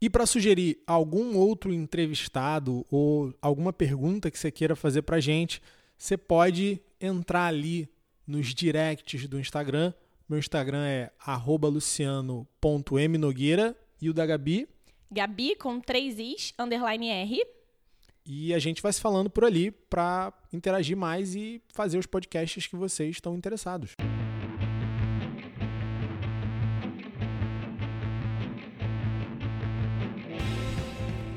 E para sugerir algum outro entrevistado ou alguma pergunta que você queira fazer para a gente, você pode entrar ali nos directs do Instagram. Meu Instagram é luciano.mnogueira e o da Gabi. Gabi com três is, underline R. E a gente vai se falando por ali para interagir mais e fazer os podcasts que vocês estão interessados.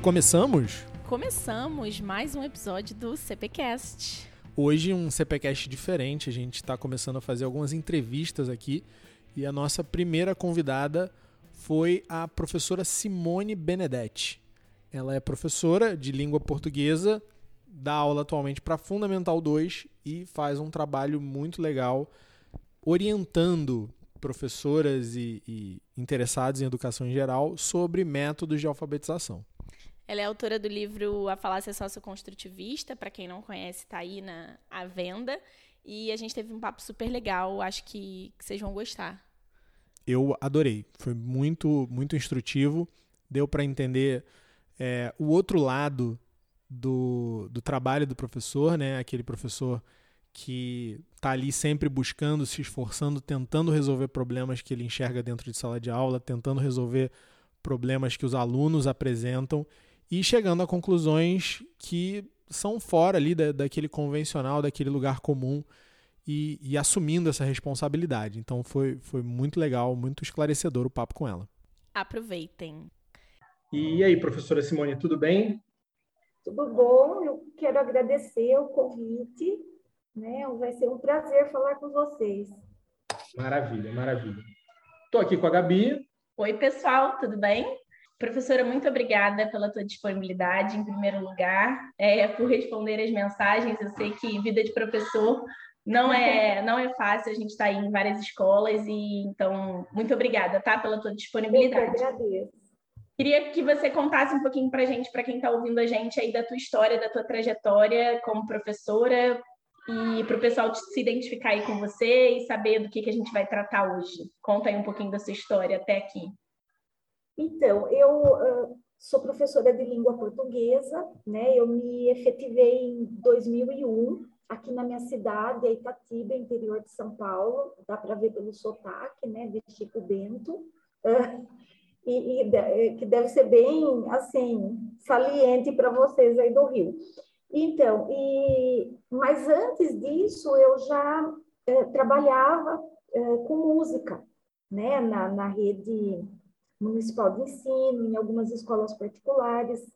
Começamos? Começamos mais um episódio do CPcast. Hoje um CPcast diferente, a gente está começando a fazer algumas entrevistas aqui e a nossa primeira convidada foi a professora Simone Benedetti. Ela é professora de língua portuguesa, dá aula atualmente para Fundamental 2 e faz um trabalho muito legal orientando professoras e, e interessados em educação em geral sobre métodos de alfabetização. Ela é autora do livro A Falácia Socioconstrutivista, para quem não conhece, está aí na à venda. E a gente teve um papo super legal, acho que, que vocês vão gostar. Eu adorei, foi muito, muito instrutivo, deu para entender é, o outro lado do, do trabalho do professor, né? aquele professor que está ali sempre buscando, se esforçando, tentando resolver problemas que ele enxerga dentro de sala de aula, tentando resolver problemas que os alunos apresentam e chegando a conclusões que são fora ali da, daquele convencional, daquele lugar comum e, e, assumindo essa responsabilidade. Então foi, foi muito legal, muito esclarecedor o papo com ela. Aproveitem. E aí, professora Simone, tudo bem? Tudo bom, eu quero agradecer o convite, né? Vai ser um prazer falar com vocês. Maravilha, maravilha. Estou aqui com a Gabi. Oi, pessoal, tudo bem? Professora, muito obrigada pela tua disponibilidade, em primeiro lugar, é, por responder as mensagens. Eu sei que vida de professor não é não é fácil, a gente está aí em várias escolas, e então, muito obrigada, tá, pela tua disponibilidade. Eu agradeço. Queria que você contasse um pouquinho para a gente, para quem está ouvindo a gente aí, da tua história, da tua trajetória como professora, e para o pessoal se identificar aí com você e saber do que, que a gente vai tratar hoje. Conta aí um pouquinho da sua história até aqui. Então, eu uh, sou professora de língua portuguesa, né? Eu me efetivei em 2001 aqui na minha cidade, Itatiba, interior de São Paulo. Dá para ver pelo sotaque, né? De Chico Bento. Uh, e, e, eh, que deve ser bem, assim, saliente para vocês aí do Rio. Então, e, mas antes disso, eu já eh, trabalhava eh, com música, né? Na, na rede municipal de ensino, em algumas escolas particulares,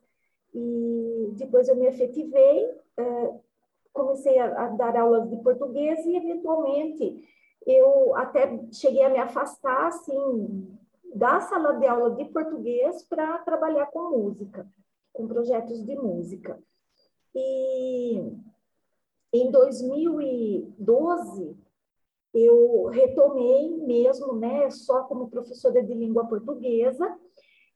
e depois eu me efetivei, uh, comecei a, dar aulas de português e, eventualmente, eu até cheguei a me afastar, assim, da sala de aula de português para trabalhar com música, com projetos de música. E em 2012, eu retomei mesmo, né, só como professora de língua portuguesa,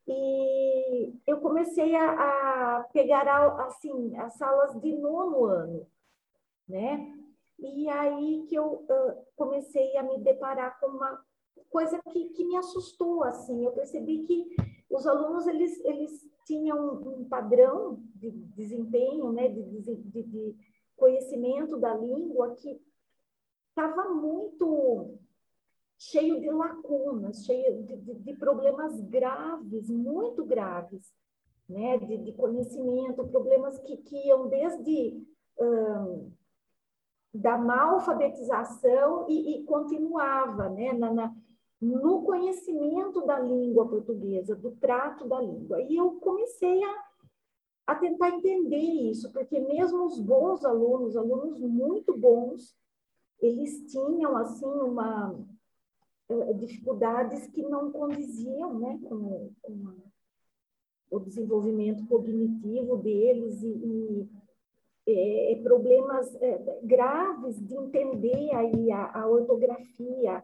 e eu comecei a, a pegar, assim, as salas de nono ano, né, e aí que eu uh, comecei a me deparar com uma coisa que, que me assustou, assim, eu percebi que os alunos, eles, eles tinham um padrão de desempenho, né, de, de, de conhecimento da língua que estava muito cheio de lacunas, cheio de, de, de, problemas graves, muito graves, né? de, de conhecimento, problemas que, que iam desde um, da má alfabetização e, e continuava né? Na, na, no conhecimento da língua portuguesa, do trato da língua. E eu comecei a, a tentar entender isso, porque mesmo os bons alunos, alunos muito bons, eles tinham assim uma eh, dificuldades que não condiziam né, com, com o desenvolvimento cognitivo deles e, e é, problemas é, graves de entender aí a, a ortografia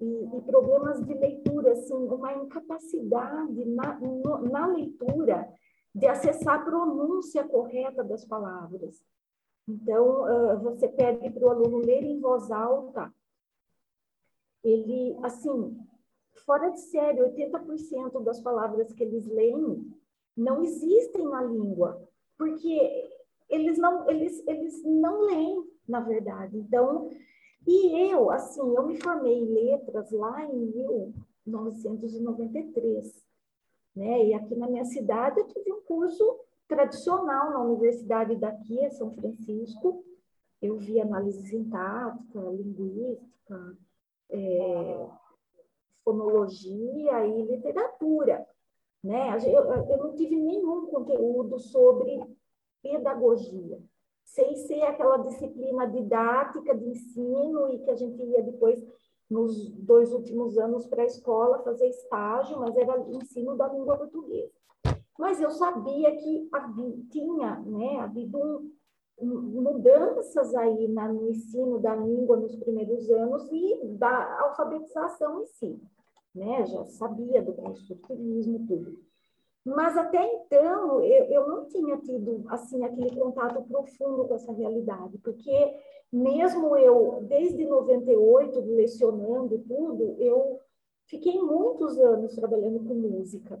e, e, problemas de leitura, assim, uma incapacidade na, no, na leitura de acessar a pronúncia correta das palavras. Então, uh, você pede para o aluno ler em voz alta. Ele, assim, fora de série, 80% das palavras que eles leem não existem na língua, porque eles não, eles, eles não leem, na verdade. Então, e eu, assim, eu me formei em letras lá em 1993, né? E aqui na minha cidade eu tive um curso tradicional na universidade daqui, em São Francisco. Eu vi análise sintática, linguística, é, fonologia e literatura. Né? Eu, eu não tive nenhum conteúdo sobre pedagogia, sem ser aquela disciplina didática de ensino e que a gente ia depois, nos dois últimos anos, para a escola fazer estágio, mas era ensino da língua portuguesa. Mas eu sabia que havia, tinha né, havido mudanças aí na, no ensino da língua nos primeiros anos e da alfabetização em si, né? Já sabia do construtivismo, tudo. Mas até então eu, eu não tinha tido assim aquele contato profundo com essa realidade, porque mesmo eu desde 98 lecionando tudo, eu fiquei muitos anos trabalhando com música.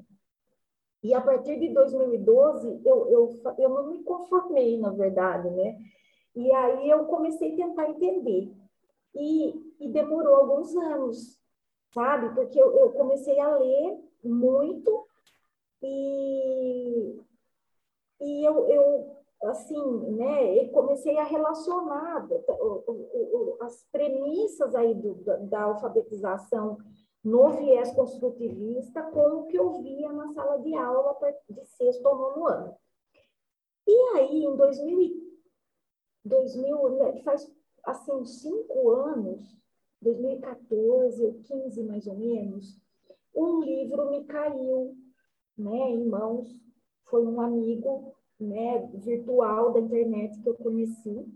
E a partir de 2012, eu, eu, eu não me conformei, na verdade, né? E aí eu comecei a tentar entender. E, e demorou alguns anos, sabe? Porque eu, eu comecei a ler muito e, e eu, eu, assim, né, eu comecei a relacionar as premissas aí do, da, da alfabetização no viés construtivista com o que eu via na sala de aula de sexto ou nono ano. E aí, em 2000, 2000 né, faz assim cinco anos, 2014 ou 15 mais ou menos, um livro me caiu né, em mãos. Foi um amigo né, virtual da internet que eu conheci,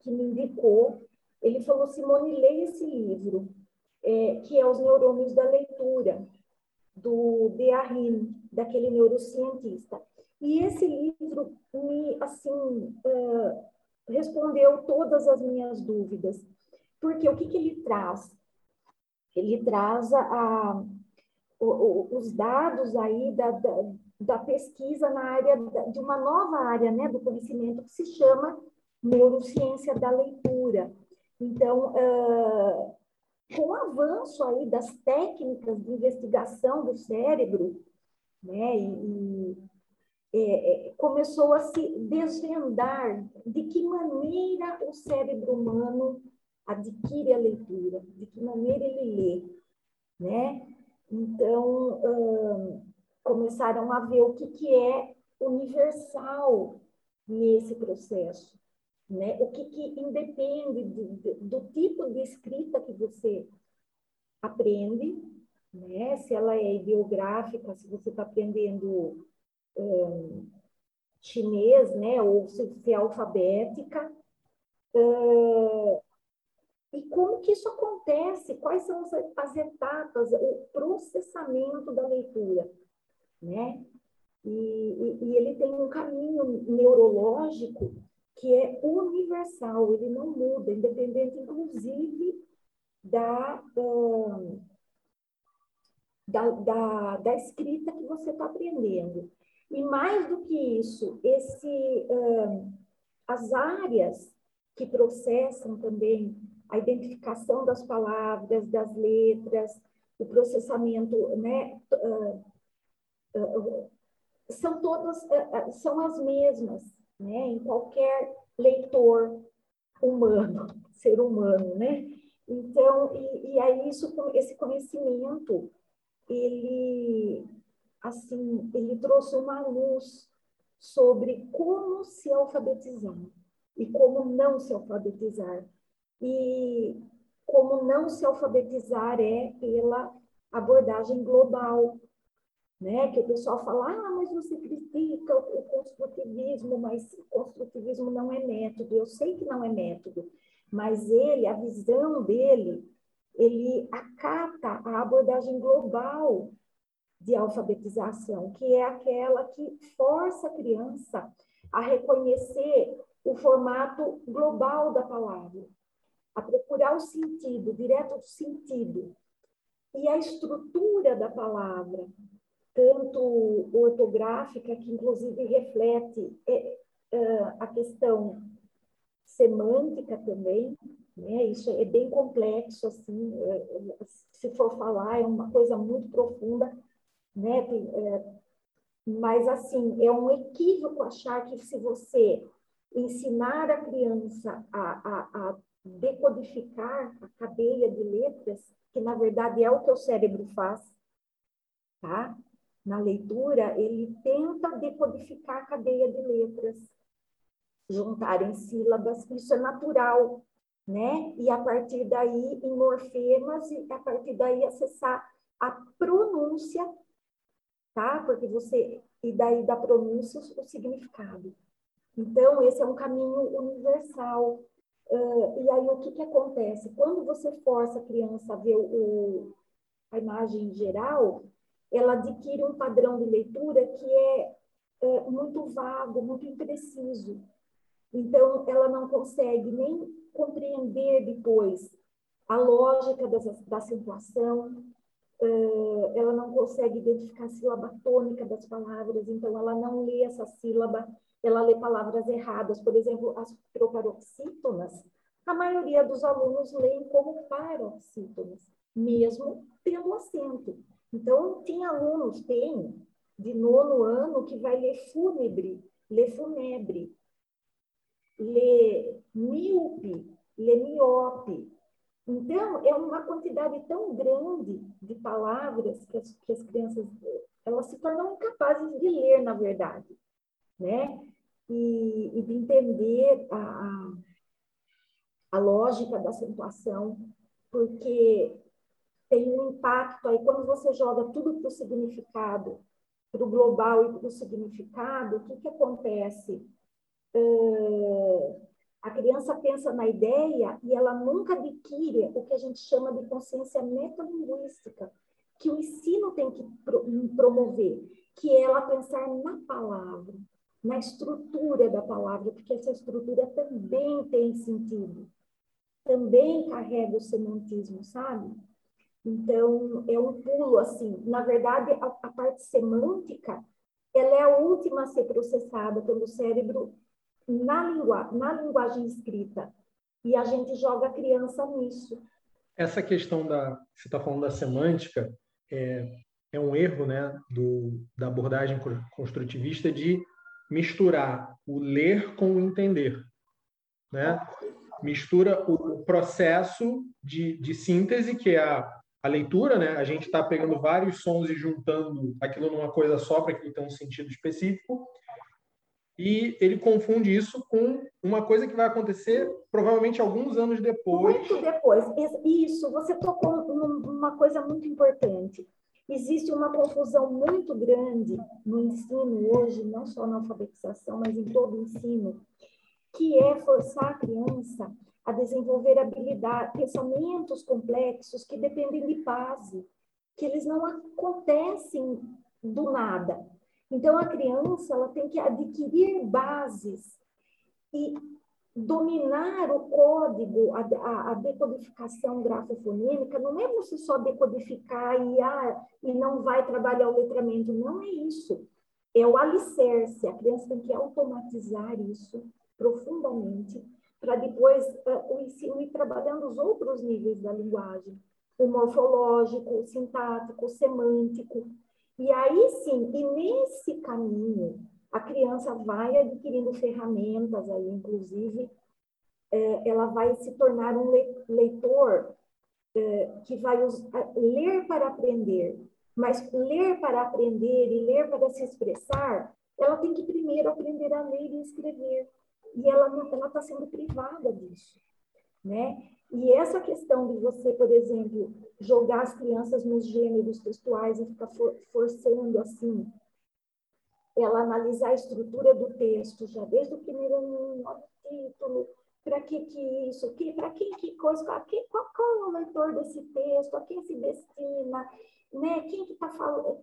que me indicou. Ele falou, Simone, leia esse livro é, que é Os Neurônios da Leitura, do Dearrin, daquele neurocientista. E esse livro me, assim, uh, respondeu todas as minhas dúvidas. Porque o que, que ele traz? Ele traz a, a o, os dados aí da, da, da, pesquisa na área, de uma nova área né, do conhecimento que se chama neurociência da leitura. Então, uh, com o avanço aí das técnicas de investigação do cérebro, né, e, é, é, começou a se desvendar de que maneira o cérebro humano adquire a leitura, de que maneira ele lê, né? Então, hum, começaram a ver o que, que é universal nesse processo né? O que, que independe de, de, do tipo de escrita que você aprende, né? Se ela é ideográfica, se você está aprendendo um, chinês, né? Ou se, se é alfabética. Uh, e como que isso acontece? Quais são as, as etapas, o processamento da leitura, né? E, e, e, ele tem um caminho neurológico que é universal, ele não muda, independente, inclusive, da, da, da, da escrita que você está aprendendo. E mais do que isso, esse, as áreas que processam também a identificação das palavras, das letras, o processamento, né, são todas, são as mesmas né, em qualquer leitor humano, ser humano, né? Então, e, e aí isso, esse conhecimento, ele, assim, ele trouxe uma luz sobre como se alfabetizar e como não se alfabetizar. E como não se alfabetizar é pela abordagem global, né? Que o pessoal fala, ah, mas você critica o construtivismo, mas o construtivismo não é método. Eu sei que não é método, mas ele, a visão dele, ele acata a abordagem global de alfabetização, que é aquela que força a criança a reconhecer o formato global da palavra, a procurar o sentido, direto do sentido, e a estrutura da palavra, tanto ortográfica, que inclusive reflete é, é, a questão semântica também, né? Isso é bem complexo, assim, é, se for falar, é uma coisa muito profunda, né? É, mas, assim, é um equívoco achar que se você ensinar a criança a, a, a decodificar a cadeia de letras, que na verdade é o que o cérebro faz, tá? Na leitura, ele tenta decodificar a cadeia de letras, juntar em sílabas, isso é natural, né? E a partir daí, em morfemas, e a partir daí acessar a pronúncia, tá? Porque você, e daí da pronúncia, o significado. Então, esse é um caminho universal. Uh, e aí, o que, que acontece? Quando você força a criança a ver o, a imagem geral, ela adquire um padrão de leitura que é, é muito vago, muito impreciso. Então, ela não consegue nem compreender depois a lógica das, da acentuação, uh, ela não consegue identificar a sílaba tônica das palavras, então ela não lê essa sílaba, ela lê palavras erradas. Por exemplo, as proparoxítonas, a maioria dos alunos leem como paroxítonas, mesmo tendo acento. Então, tem alunos, tem, de nono ano, que vai ler fúnebre, ler funebre, lê míope, lê miope. Então, é uma quantidade tão grande de palavras que as, que as crianças elas se tornam incapazes de ler, na verdade, né? E, e de entender a, a, a lógica da acentuação, porque tem um impacto aí, quando você joga tudo para o significado, para o global e para o significado, o que, que acontece? a criança pensa na ideia e ela nunca adquire o que a gente chama de consciência metalinguística, que o ensino tem que promover, que é ela pensar na palavra, na estrutura da palavra, porque essa estrutura também tem sentido, também carrega o semantismo, sabe? Então, é um pulo, assim. Na verdade, a, a parte semântica, ela é a última a ser processada pelo cérebro na, língua, na linguagem escrita. E a gente joga a criança nisso. Essa questão da você está falando da semântica é, é um erro, né, do, da abordagem construtivista de misturar o ler com o entender, né? Mistura o processo de, de síntese que é a, a leitura, né? A gente está pegando vários sons e juntando aquilo numa coisa só para que tenha um sentido específico e ele confunde isso com uma coisa que vai acontecer provavelmente alguns anos depois. Muito depois. Isso, você tocou numa coisa muito importante. Existe uma confusão muito grande no ensino hoje, não só na alfabetização, mas em todo o ensino, que é forçar a criança a desenvolver habilidades, pensamentos complexos que dependem de base, que eles não acontecem do nada. Então, a criança ela tem que adquirir bases e dominar o código, a, a, decodificação grafofonêmica, não é você só decodificar e, ah, e não vai trabalhar o letramento, não é isso. É o alicerce, a criança tem que automatizar isso profundamente, para depois uh, o ensino ir trabalhando os outros níveis da linguagem, o morfológico, o sintático, o semântico, e aí sim, e nesse caminho, a criança vai adquirindo ferramentas aí, inclusive, é, ela vai se tornar um leitor é, que vai ler para aprender. Mas ler para aprender e ler para se expressar, ela tem que primeiro aprender a ler e escrever. E ela está sendo privada disso, né? E essa questão de você, por exemplo, jogar as crianças nos gêneros textuais e ficar for, forçando assim, ela analisar a estrutura do texto já desde o primeiro título, para que que isso, que, para quem que coisa, qual, qual, qual é o leitor desse texto, a quem se destina, né? Quem que está falando?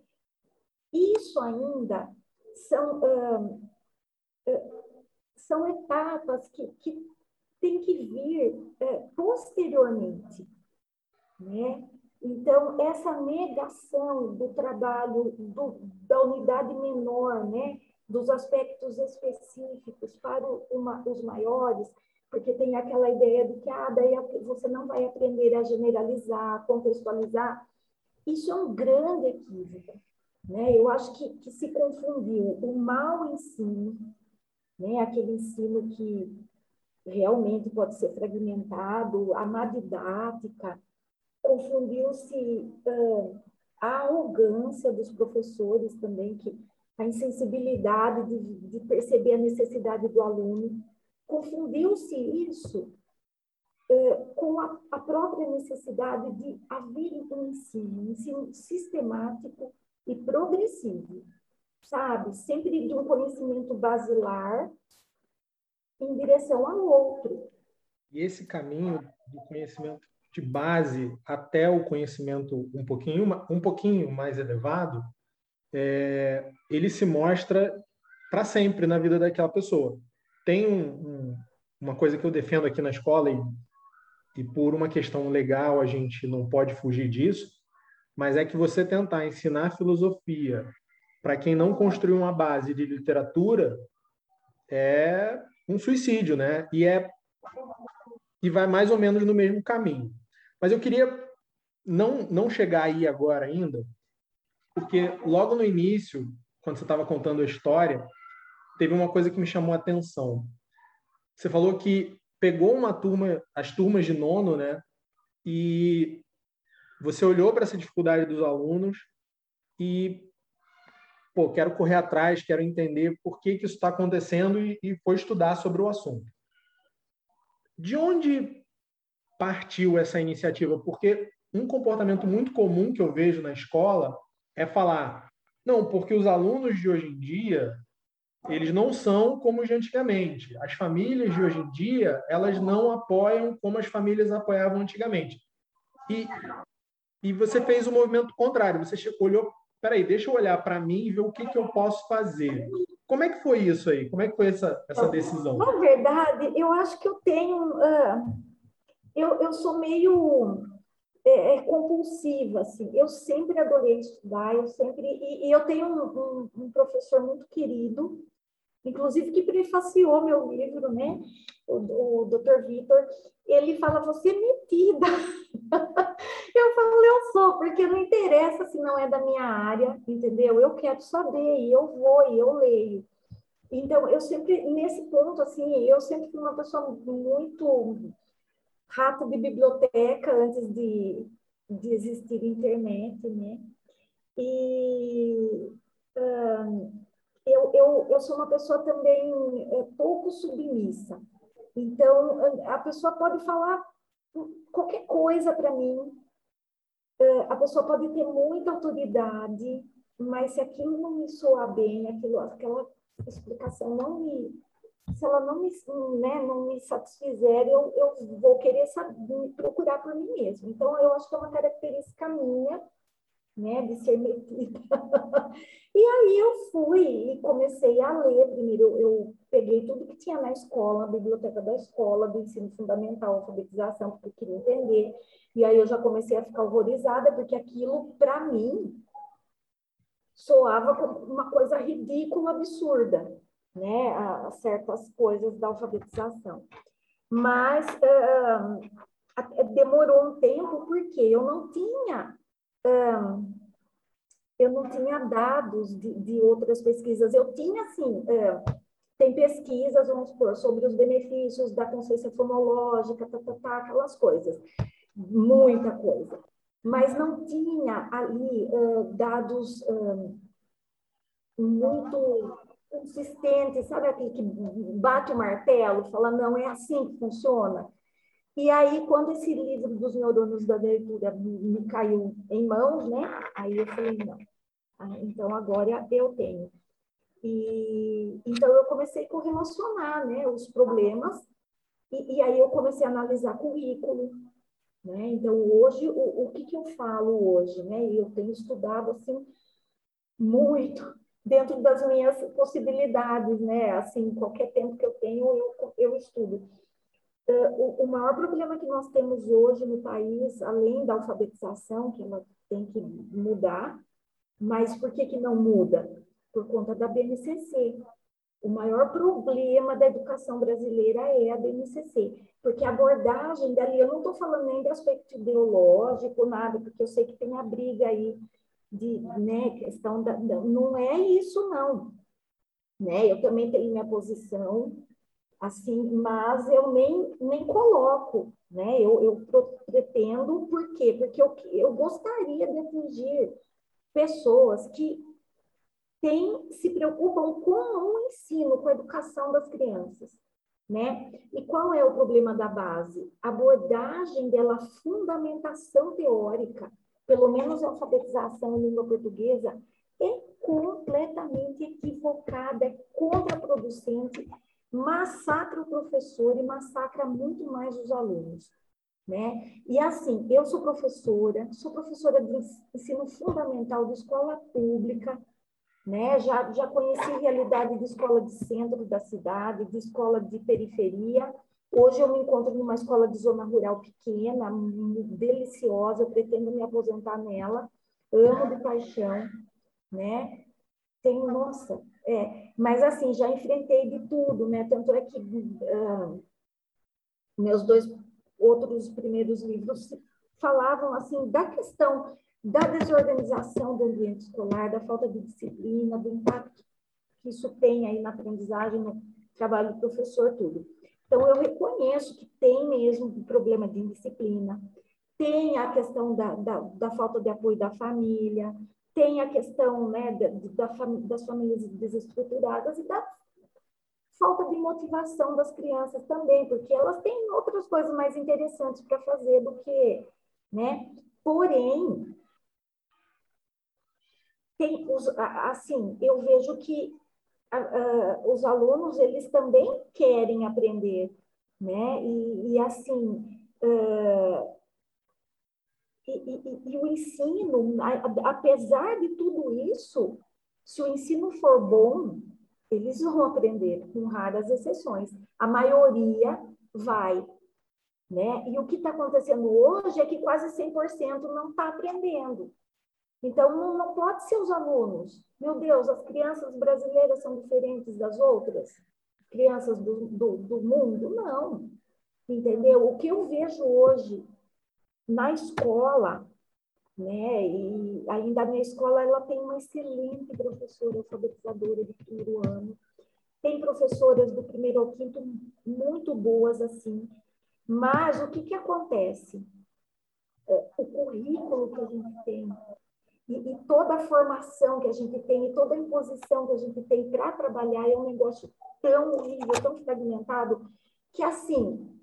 Isso ainda são, são etapas que, que tem que vir é, posteriormente, né? Então, essa negação do trabalho do, da unidade menor, né, dos aspectos específicos para uma, os maiores, porque tem aquela ideia de que ah, daí você não vai aprender a generalizar, contextualizar. Isso é um grande equívoco. Né? Eu acho que, que se confundiu o mau ensino, né? aquele ensino que realmente pode ser fragmentado, a má didática, confundiu-se uh, a arrogância dos professores também, que a insensibilidade de, de perceber a necessidade do aluno, confundiu-se isso uh, com a, a, própria necessidade de haver um ensino, um ensino sistemático e progressivo, sabe? Sempre de um conhecimento basilar em direção ao outro. E esse caminho do conhecimento de base até o conhecimento um pouquinho, um pouquinho mais elevado, é, ele se mostra para sempre na vida daquela pessoa. Tem um, um, uma coisa que eu defendo aqui na escola, e, e por uma questão legal a gente não pode fugir disso, mas é que você tentar ensinar filosofia para quem não construiu uma base de literatura é um suicídio, né? E é e vai mais ou menos no mesmo caminho. Mas eu queria não, não chegar aí agora ainda, porque logo no início, quando você estava contando a história, teve uma coisa que me chamou a atenção. Você falou que pegou uma turma, as turmas de nono, né? E você olhou para essa dificuldade dos alunos e, pô, quero correr atrás, quero entender por que, que isso está acontecendo e, e foi estudar sobre o assunto. De onde partiu essa iniciativa? Porque um comportamento muito comum que eu vejo na escola é falar: não, porque os alunos de hoje em dia eles não são como os de antigamente. As famílias de hoje em dia elas não apoiam como as famílias apoiavam antigamente. E, e você fez o um movimento contrário. Você olhou, peraí, deixa eu olhar para mim e ver o que, que eu posso fazer. Como é que foi isso aí? Como é que foi essa, essa decisão? Na verdade, eu acho que eu tenho uh eu, eu sou meio é, é, compulsiva, assim. Eu sempre adorei estudar, eu sempre... E, e eu tenho um, um, um, professor muito querido, inclusive que prefaciou meu livro, né? O, o Dr. Vitor. Ele fala, você é metida. eu falo, eu sou, porque não interessa se não é da minha área, entendeu? Eu quero saber, e eu vou, e eu leio. Então, eu sempre, nesse ponto, assim, eu sempre fui uma pessoa muito rato de biblioteca antes de, de existir internet, né? E um, eu, eu, eu sou uma pessoa também é, pouco submissa. Então, a pessoa pode falar qualquer coisa para mim, a pessoa pode ter muita autoridade, mas se aquilo não me soar bem, aquilo, aquela explicação não me, se ela não me, né, não me satisfizer, eu, eu vou querer saber, procurar por mim mesmo. Então, eu acho que é uma característica minha, né, de ser metida. e aí eu fui e comecei a ler. Primeiro, eu, eu peguei tudo que tinha na escola, a biblioteca da escola, do ensino fundamental, alfabetização, porque eu queria entender. E aí eu já comecei a ficar horrorizada, porque aquilo, para mim, soava como uma coisa ridícula, absurda né, a, certas coisas da alfabetização. Mas uh, demorou um tempo porque eu não tinha um, eu não tinha dados de, de, outras pesquisas. Eu tinha, assim, tem pesquisas, vamos supor, sobre os benefícios da consciência fonológica, tá, tá, tá, aquelas coisas. Muita coisa. Mas não tinha ali uh, dados muito consistente, sabe aquele que bate o martelo, fala, não, é assim que funciona. E aí, quando esse livro dos neurônios da leitura me caiu em mãos, né? Aí eu falei, não. Ah, então, agora eu tenho. E, então, eu comecei a correlacionar né, os problemas, e, e aí eu comecei a analisar currículo, né? Então, hoje, o, o que, que eu falo hoje, né? Eu tenho estudado, assim, muito dentro das minhas possibilidades, né? Assim, qualquer tempo que eu tenho, eu, eu estudo. O, maior problema que nós temos hoje no país, além da alfabetização, que ela tem que mudar, mas por que, que não muda? Por conta da BNCC. O maior problema da educação brasileira é a BNCC, porque a abordagem dali, eu não estou falando nem do aspecto ideológico, nada, porque eu sei que tem a briga aí de né, questão da. Não é isso, não. Né? Eu também tenho minha posição, assim, mas eu nem, nem coloco, né? Eu, eu pretendo, por quê? Porque eu, eu gostaria de atingir pessoas que têm, se preocupam com o ensino, com a educação das crianças, né? E qual é o problema da base? A abordagem dela, fundamentação teórica, pelo menos a alfabetização em língua portuguesa, é completamente equivocada, é contraproducente massacra o professor e massacra muito mais os alunos. Né? E assim, eu sou professora, sou professora de ensino fundamental de escola pública, né? já, já conheci realidade de escola de centro da cidade, de escola de periferia. Hoje eu me encontro numa escola de zona rural pequena, deliciosa, eu pretendo me aposentar nela, amo de paixão, né? Tenho, nossa, é, mas assim, já enfrentei de tudo, né? Tanto é que uh, meus dois outros primeiros livros falavam assim da questão da desorganização do ambiente escolar, da falta de disciplina, do impacto que isso tem aí na aprendizagem, no trabalho do professor, tudo. Então, eu reconheço que tem mesmo problema de indisciplina, tem a questão da, da, da falta de apoio da família, tem a questão né, da, da, das famílias desestruturadas e da falta de motivação das crianças também, porque elas têm outras coisas mais interessantes para fazer do que, né? Porém, tem os, assim, eu vejo que os alunos eles também querem aprender, né? E, e assim, uh, e, e, e o ensino, apesar de tudo isso, se o ensino for bom, eles vão aprender, com raras exceções. A maioria vai. Né? E o que está acontecendo hoje é que quase 100% não está aprendendo. Então, não, não pode ser os alunos. Meu Deus, as crianças brasileiras são diferentes das outras crianças do, do, do mundo? Não. Entendeu? O que eu vejo hoje na escola, né? E ainda na escola ela tem uma excelente professora alfabetizadora de primeiro ano. Tem professoras do primeiro ao quinto muito boas assim. Mas o que que acontece? É, o currículo que a gente tem e, e, toda a formação que a gente tem e toda a imposição que a gente tem para trabalhar é um negócio tão horrível, tão fragmentado, que assim,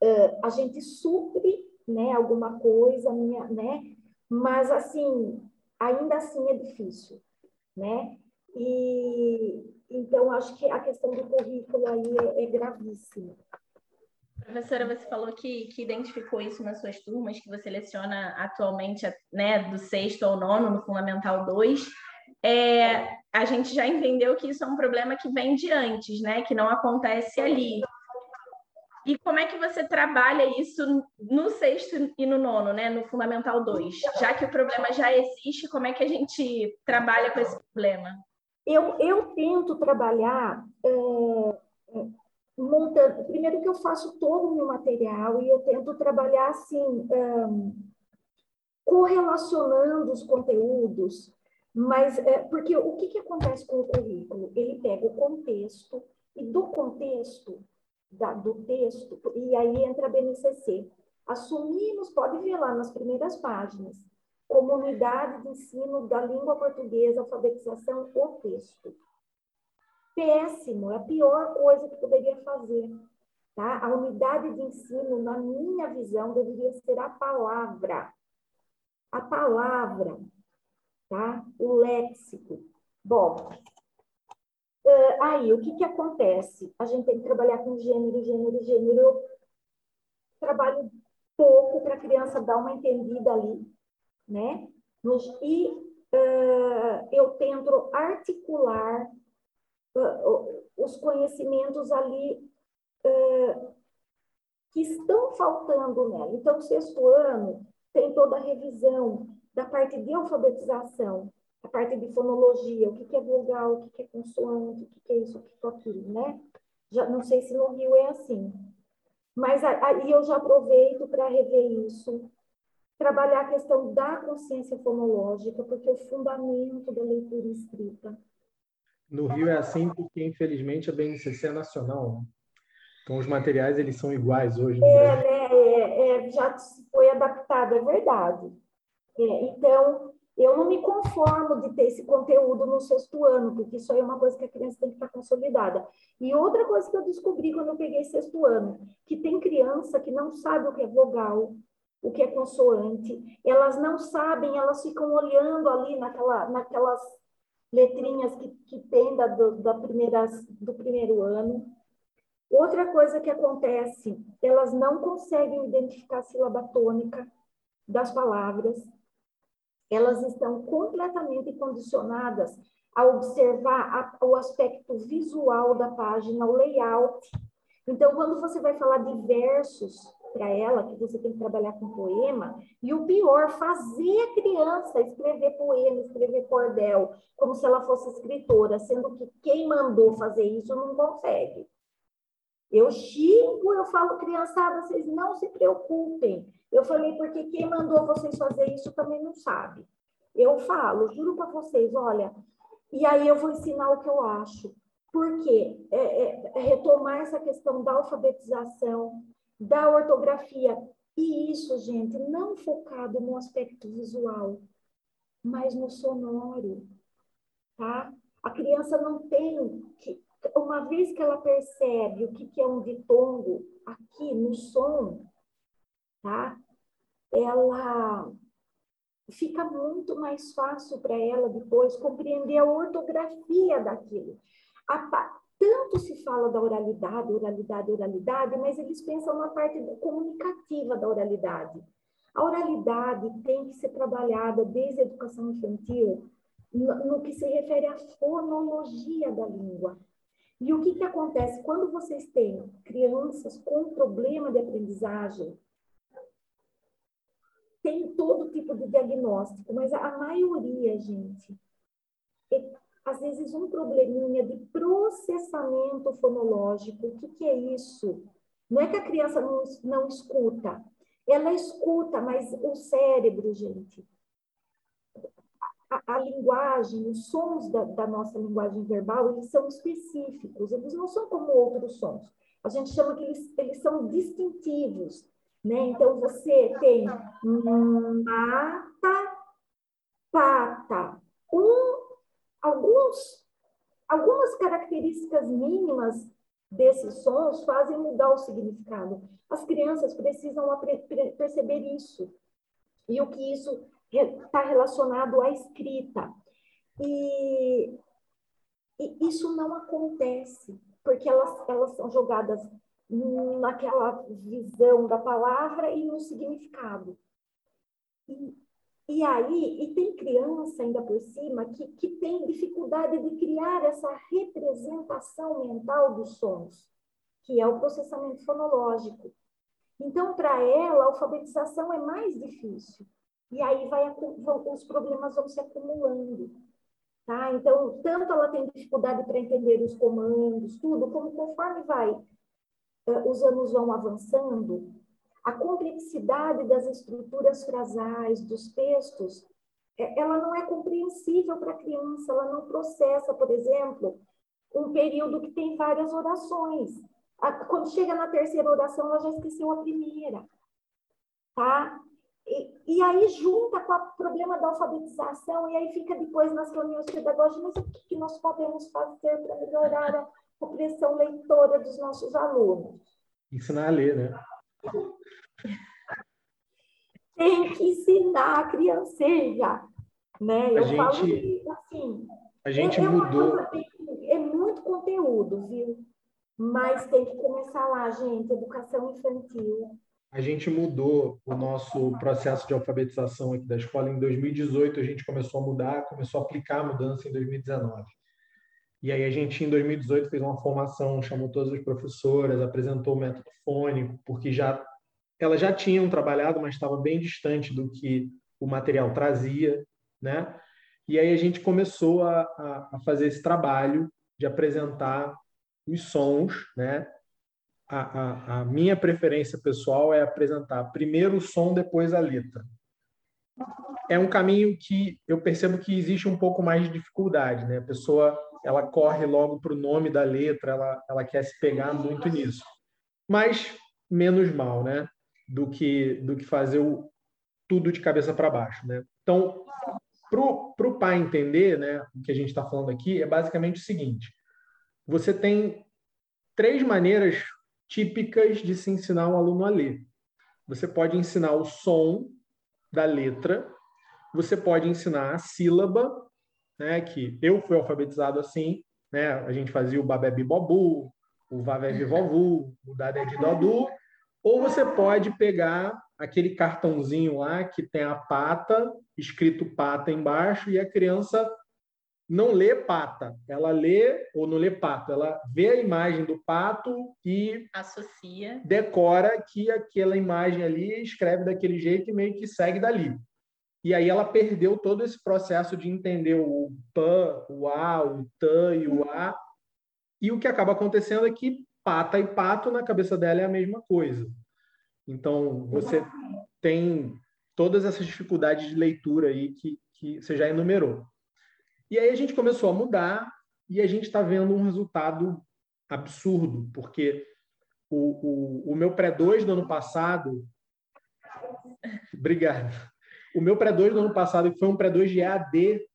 é, a gente supre né, alguma coisa, minha, né? Mas assim, ainda assim é difícil, né? E então acho que a questão do currículo aí é, é gravíssima. Professora, você falou que, que identificou isso nas suas turmas, que você leciona atualmente né, do sexto ao nono, no Fundamental 2. É, a gente já entendeu que isso é um problema que vem de antes, né? Que não acontece ali. E como é que você trabalha isso no sexto e no nono, né? No Fundamental 2? Já que o problema já existe, como é que a gente trabalha com esse problema? Eu, eu tento trabalhar é, montando. Primeiro que eu faço todo o meu material e eu tento trabalhar assim, é, correlacionando os conteúdos, mas é, porque o que, que acontece com o currículo? Ele pega o contexto e do contexto da, do texto, e aí entra a BNCC. Assumimos, pode ver lá nas primeiras páginas, Comunidade de Ensino da Língua Portuguesa, Alfabetização, o texto. Péssimo, é a pior coisa que poderia fazer. Tá? A unidade de ensino, na minha visão, deveria ser a palavra. A palavra, tá? o léxico. Bom, Uh, aí, o que, que acontece? A gente tem que trabalhar com gênero, gênero, gênero. Eu trabalho pouco para a criança dar uma entendida ali, né? Nos, e uh, eu tento articular uh, os conhecimentos ali que estão faltando nela. Então, sexto ano tem toda a revisão da parte de alfabetização, a parte de fonologia, o que é vogal, o que é consoante, o que é isso, o que é aquilo, né? Já, não sei se no Rio é assim. Mas aí eu já aproveito para rever isso, trabalhar a questão da consciência fonológica, porque é o fundamento da leitura escrita. No Rio é assim porque, infelizmente, a BNCC é nacional. Né? Então, os materiais eles são iguais hoje no é, Brasil. Né, é, é, já foi adaptado, é verdade. É, então, eu não me conformo de ter esse conteúdo no sexto ano, porque isso aí é uma coisa que a criança tem que estar consolidada. E outra coisa que eu descobri quando eu peguei sexto ano, que tem criança que não sabe o que é vogal, o que é consoante, elas não sabem, elas ficam olhando ali naquela, naquelas letrinhas que, que tem da, da primeira, do primeiro ano. Outra coisa que acontece, elas não conseguem identificar a sílaba tônica das palavras, elas estão completamente condicionadas a observar a, o aspecto visual da página, o layout. Então, quando você vai falar de versos para ela, que você tem que trabalhar com poema, e o pior, fazer a criança escrever poema, escrever cordel, como se ela fosse escritora, sendo que quem mandou fazer isso não consegue. Eu xingo, eu falo, criançada, vocês não se preocupem. Eu falei, porque quem mandou vocês fazer isso também não sabe. Eu falo, juro para vocês, olha, e aí eu vou ensinar o que eu acho. Porque é, é, retomar essa questão da alfabetização, da ortografia, e isso, gente, não focado no aspecto visual, mas no sonoro, tá? A criança não tem que, uma vez que ela percebe o que, que é um ditongo aqui no som, tá? Ela fica muito mais fácil para ela depois compreender a ortografia daquilo. A, tanto se fala da oralidade, oralidade, oralidade, mas eles pensam na parte comunicativa da oralidade. A oralidade tem que ser trabalhada desde a educação infantil no, no que se refere à fonologia da língua. E o que, que acontece? Quando vocês têm crianças com problema de aprendizagem, tem todo tipo de diagnóstico, mas a maioria, gente, é, às vezes um probleminha de processamento fonológico. O que, que é isso? Não é que a criança não, não escuta, ela escuta, mas o cérebro, gente, a, a linguagem, os sons da, da, nossa linguagem verbal, eles são específicos, eles não são como outros sons. A gente chama que eles, eles são distintivos. Né? Então, você tem mata, pata. Um, alguns, algumas características mínimas desses sons fazem mudar o significado. As crianças precisam perceber isso. E o que isso está relacionado à escrita. E, e, isso não acontece, porque elas, elas são jogadas naquela visão da palavra e no significado. E, e aí, e tem criança ainda por cima que, que tem dificuldade de criar essa representação mental dos sons, que é o processamento fonológico. Então, para ela, a alfabetização é mais difícil. E aí vai, vão, os problemas vão se acumulando. Tá? Então, tanto ela tem dificuldade para entender os comandos, tudo, como conforme vai eh, os anos vão avançando, a complexidade das estruturas frasais, dos textos, eh, ela não é compreensível para a criança, ela não processa, por exemplo, um período que tem várias orações. Quando chega na terceira oração, ela já esqueceu a primeira, tá? E, e aí junta com o problema da alfabetização, e aí fica depois nas reuniões pedagógicas, mas o que, que nós podemos fazer para melhorar a compreensão leitora dos nossos alunos. Ensinar a ler, né? Tem que ensinar a crianceja, né? Eu a gente, falo que, assim, a gente é, mudou. É, é muito conteúdo, viu? Mas tem que começar lá, gente, educação infantil. A gente mudou o nosso processo de alfabetização aqui da escola em 2018, a gente começou a mudar, começou a aplicar a mudança em 2019. E aí a gente, em 2018, fez uma formação, chamou todas as professoras, apresentou o método fônico, porque já elas já tinham trabalhado, mas estava bem distante do que o material trazia, né? E aí a gente começou a, a, fazer esse trabalho de apresentar os sons, né? A, a, a, minha preferência pessoal é apresentar primeiro o som, depois a letra. É um caminho que eu percebo que existe um pouco mais de dificuldade, né? A pessoa ela corre logo para o nome da letra, ela, ela quer se pegar muito nisso. Mas menos mal, né? Do que, do que fazer o, tudo de cabeça para baixo, né? Então, para o pai entender, né, o que a gente está falando aqui, é basicamente o seguinte: você tem três maneiras típicas de se ensinar um aluno a ler. Você pode ensinar o som da letra, você pode ensinar a sílaba, né, que eu fui alfabetizado assim, né, a gente fazia o babebi bobu, o vavevi vovu, o dadedi dodu, ou você pode pegar aquele cartãozinho lá que tem a pata, escrito pata embaixo, e a criança não lê pata, ela lê ou não lê pato, ela vê a imagem do pato e associa, decora que aquela imagem ali escreve daquele jeito e meio que segue dali. E aí ela perdeu todo esse processo de entender o pan, o a, o tan e o a. E o que acaba acontecendo é que pata e pato na cabeça dela é a mesma coisa. Então, você tem todas essas dificuldades de leitura aí que, que você já enumerou. E aí a gente começou a mudar e a gente está vendo um resultado absurdo, porque o, o, o meu pré-2 do ano passado. Obrigado. O meu pré-2 do ano passado, que foi um pré-2 de EAD,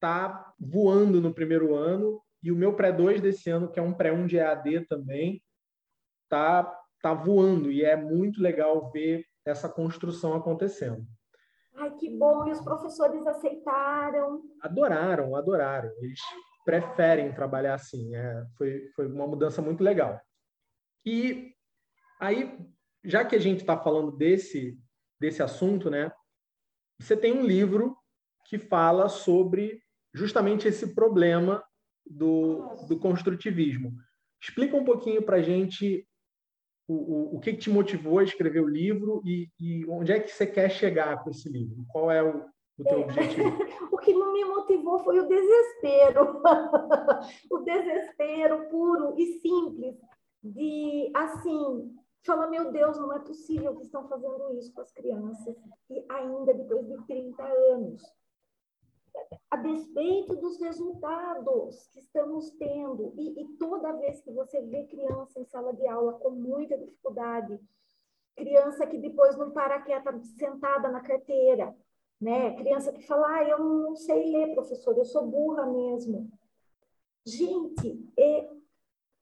tá voando no primeiro ano. E o meu pré-2 desse ano, que é um pré-1 de EAD também, tá está voando e é muito legal ver essa construção acontecendo. Ai, que bom! E os professores aceitaram? Adoraram, adoraram. Eles preferem trabalhar assim. É, foi, foi uma mudança muito legal. E aí, já que a gente está falando desse, desse assunto, né? Você tem um livro que fala sobre justamente esse problema do, do construtivismo. Explica um pouquinho para a gente o, o, o que, te motivou a escrever o livro e, e, onde é que você quer chegar com esse livro? Qual é o, o teu é. objetivo? o que me motivou foi o desespero. o desespero puro e simples de, assim, falar, meu Deus, não é possível que estão fazendo isso com as crianças e ainda depois de 30 anos a despeito dos resultados que estamos tendo, e, e, toda vez que você vê criança em sala de aula com muita dificuldade, criança que depois não para quieta, sentada na carteira, né? Criança que fala, ah, eu não sei ler, professor, eu sou burra mesmo. Gente, é,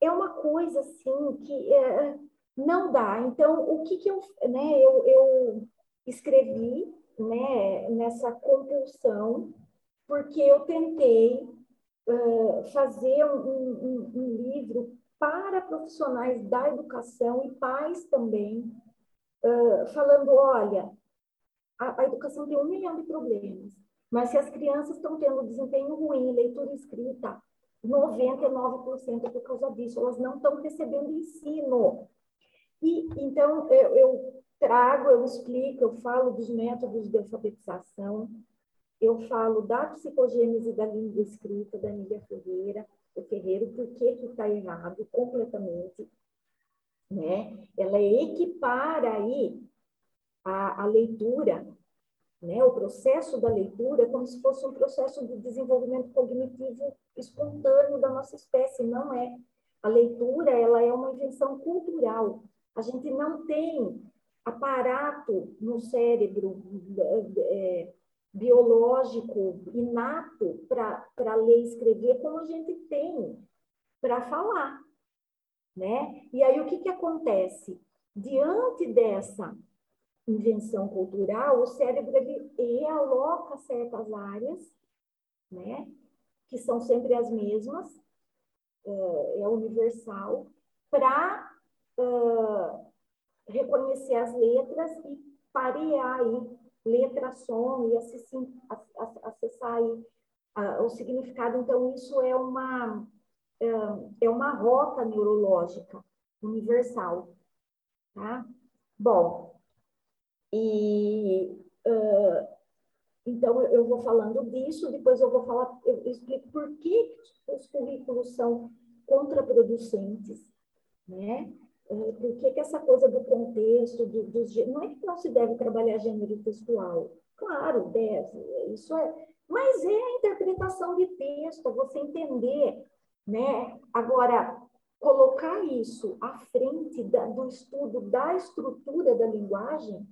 é uma coisa assim que é, não dá. Então, o que, que eu, né, eu, eu escrevi né, nessa compulsão porque eu tentei uh, fazer um, um, um, livro para profissionais da educação e pais também, uh, falando, olha, a, a, educação tem um milhão de problemas, mas se as crianças estão tendo desempenho ruim, leitura escrita, 99% é por causa disso, elas não estão recebendo ensino. E então eu, eu trago, eu explico, eu falo dos métodos de alfabetização, eu falo da psicogênese da língua escrita da Nília Ferreira, o Ferreiro, por que está errado completamente, né? Ela equipara aí a, a leitura, né? O processo da leitura como se fosse um processo de desenvolvimento cognitivo espontâneo da nossa espécie, não é? A leitura, ela é uma invenção cultural. A gente não tem aparato no cérebro é, biológico inato para ler e escrever como a gente tem para falar, né? E aí o que que acontece? Diante dessa invenção cultural, o cérebro ele realoca certas áreas, né? Que são sempre as mesmas, é, é universal, para uh, reconhecer as letras e parear aí letra, som e acessar aí o significado, então, isso é uma, é, é uma rota neurológica universal, tá? Bom, e uh, então eu vou falando disso, depois eu vou falar, eu explico por que os currículos são contraproducentes, né? Uh, por que, que essa coisa do contexto, do, dos, não é que não se deve trabalhar gênero textual, claro, deve, isso é, mas é a interpretação de texto, é você entender, né? Agora, colocar isso à frente da, do estudo da estrutura da linguagem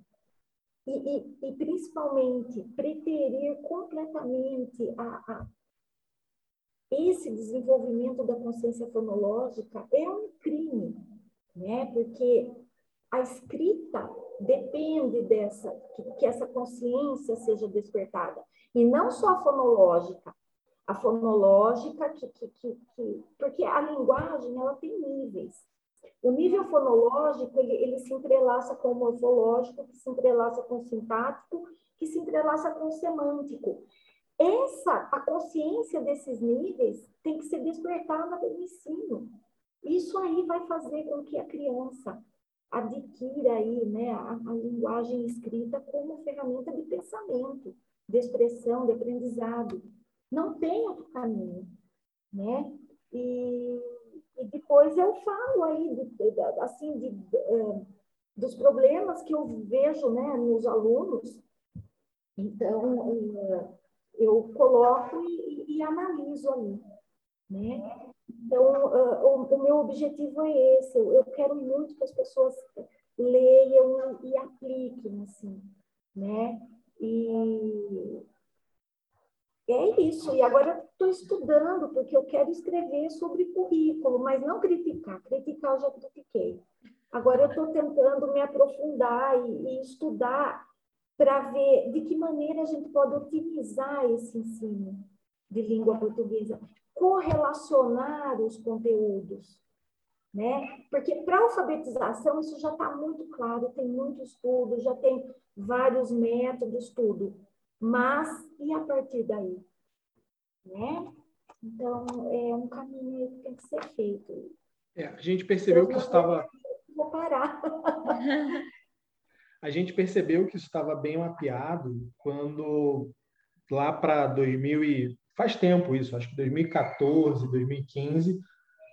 e, e, e principalmente preterir completamente a, a, esse desenvolvimento da consciência fonológica é um crime, né? Porque a escrita depende dessa que, que essa consciência seja despertada e não só a fonológica, a fonológica que, que, que, que, porque a linguagem ela tem níveis. O nível fonológico ele, ele se entrelaça com o morfológico, que se entrelaça com o sintático, que se entrelaça com o semântico. Essa, a consciência desses níveis tem que ser despertada no ensino. Isso aí vai fazer com que a criança adquira aí, né, a, a linguagem escrita como ferramenta de pensamento de expressão, de aprendizado. Não tem outro caminho, né? E, e depois eu falo aí, de, de, assim, de, uh, dos problemas que eu vejo, né, nos alunos. Então, uh, eu coloco e, e, analiso ali, né? Então, uh, o, o, meu objetivo é esse. Eu, eu, quero muito que as pessoas leiam e, e apliquem, assim, né? E é isso. E agora estou estudando, porque eu quero escrever sobre currículo, mas não criticar. Criticar eu já critiquei. Agora eu estou tentando me aprofundar e, e estudar para ver de que maneira a gente pode otimizar esse ensino de língua portuguesa, correlacionar os conteúdos, né? Porque para alfabetização isso já está muito claro, tem muito estudo, já tem vários métodos, tudo. Mas, e a partir daí? Né? Então, é um caminho que tem que ser feito. É, a gente percebeu que estava... Vou parar. a gente percebeu que estava bem mapeado quando, lá para 2000 e... Faz tempo isso, acho que 2014, 2015,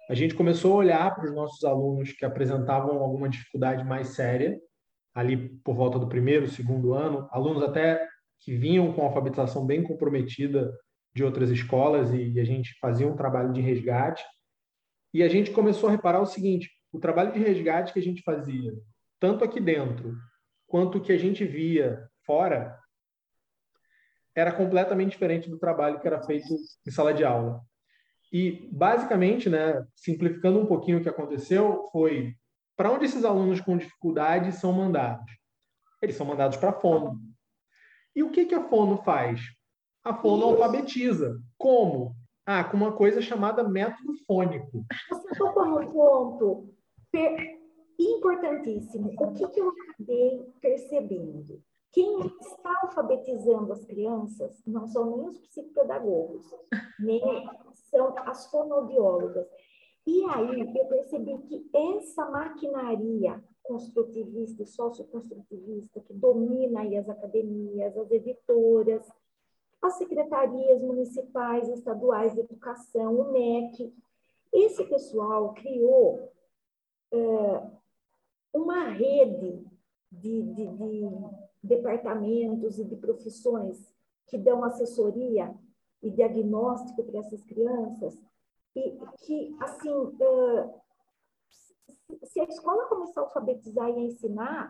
a gente começou a olhar para os nossos alunos que apresentavam alguma dificuldade mais séria ali por volta do primeiro, segundo ano, alunos até que vinham com alfabetização bem comprometida de outras escolas e a gente fazia um trabalho de resgate. E a gente começou a reparar o seguinte: o trabalho de resgate que a gente fazia, tanto aqui dentro quanto que a gente via fora, era completamente diferente do trabalho que era feito em sala de aula. E, basicamente, né, simplificando um pouquinho o que aconteceu, foi para onde esses alunos com dificuldade são mandados? Eles são mandados para a fono. E o que, que a fono faz? A fono alfabetiza. Como? Ah, com uma coisa chamada método fônico. Você tocou num ponto importantíssimo. O que, que eu acabei percebendo? Quem está alfabetizando as crianças não são nem os psicopedagogos, nem são as fonoaudiólogas. E aí eu percebi que essa maquinaria construtivista e socioconstrutivista que domina aí as academias, as editoras, as secretarias municipais, estaduais de educação, o MEC, esse pessoal criou é, uma rede de, de, de departamentos e de profissões que dão assessoria e diagnóstico para essas crianças e que, assim, uh, se a escola começar a alfabetizar e a ensinar...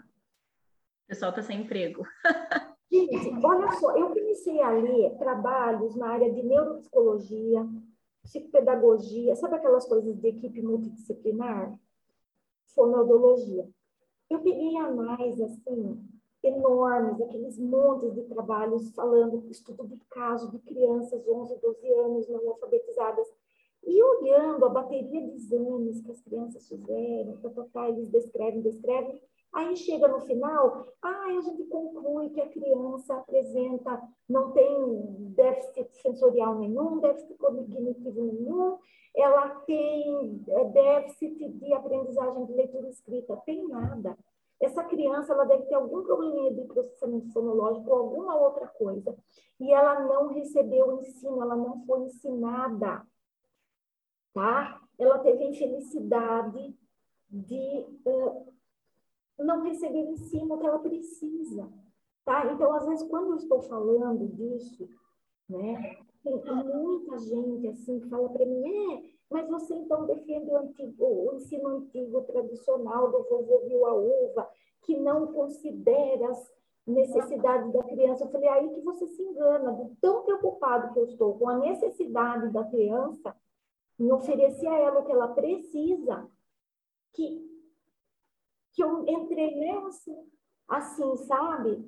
O pessoal está sem emprego. Gente, olha só, eu comecei a ler trabalhos na área de neuropsicologia, psicopedagogia, sabe aquelas coisas de equipe multidisciplinar? Fonoaudiologia. Eu peguei anais, assim, enormes, aqueles montes de trabalhos falando estudo de caso de crianças 11, 12 anos não alfabetizadas e olhando a bateria de exames que as crianças fizeram, tá, tá, tá, eles descrevem, descrevem, Aí chega no final, ah, a gente conclui que a criança apresenta, não tem déficit sensorial nenhum, déficit cognitivo nenhum, ela tem é, déficit de aprendizagem de leitura escrita, tem nada. Essa criança ela deve ter algum probleminha de processamento fonológico ou alguma outra coisa. E ela não recebeu o ensino, ela não foi ensinada. Tá? Ela teve a infelicidade de uh, não receber o ensino que ela precisa. Tá? Então, às vezes, quando eu estou falando disso, né, tem muita gente assim que fala para mim, é, mas você então defende o, antigo, o ensino antigo, tradicional do vovô viu a uva, que não considera as necessidades da criança. Eu falei, aí que você se engana, de tão preocupado que eu estou com a necessidade da criança, em oferecer a ela o que ela precisa, que, que eu entrei nessa, assim, sabe?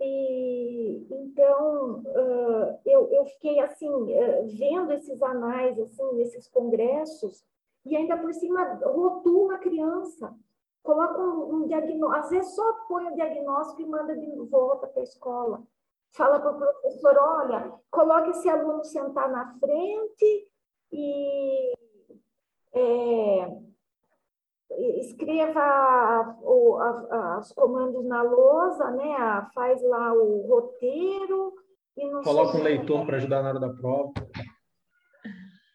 E, então, uh, eu, eu fiquei, assim, uh, vendo esses anais, assim, esses congressos, e ainda por cima rotula a criança, coloca um, um diagnóstico, às vezes só põe o diagnóstico e manda de volta para a escola. Fala para o professor, olha, coloque esse aluno sentar na frente e é, escreva o, a, os comandos na lousa, né? faz lá o roteiro. Coloca um leitor para ajudar na hora da prova.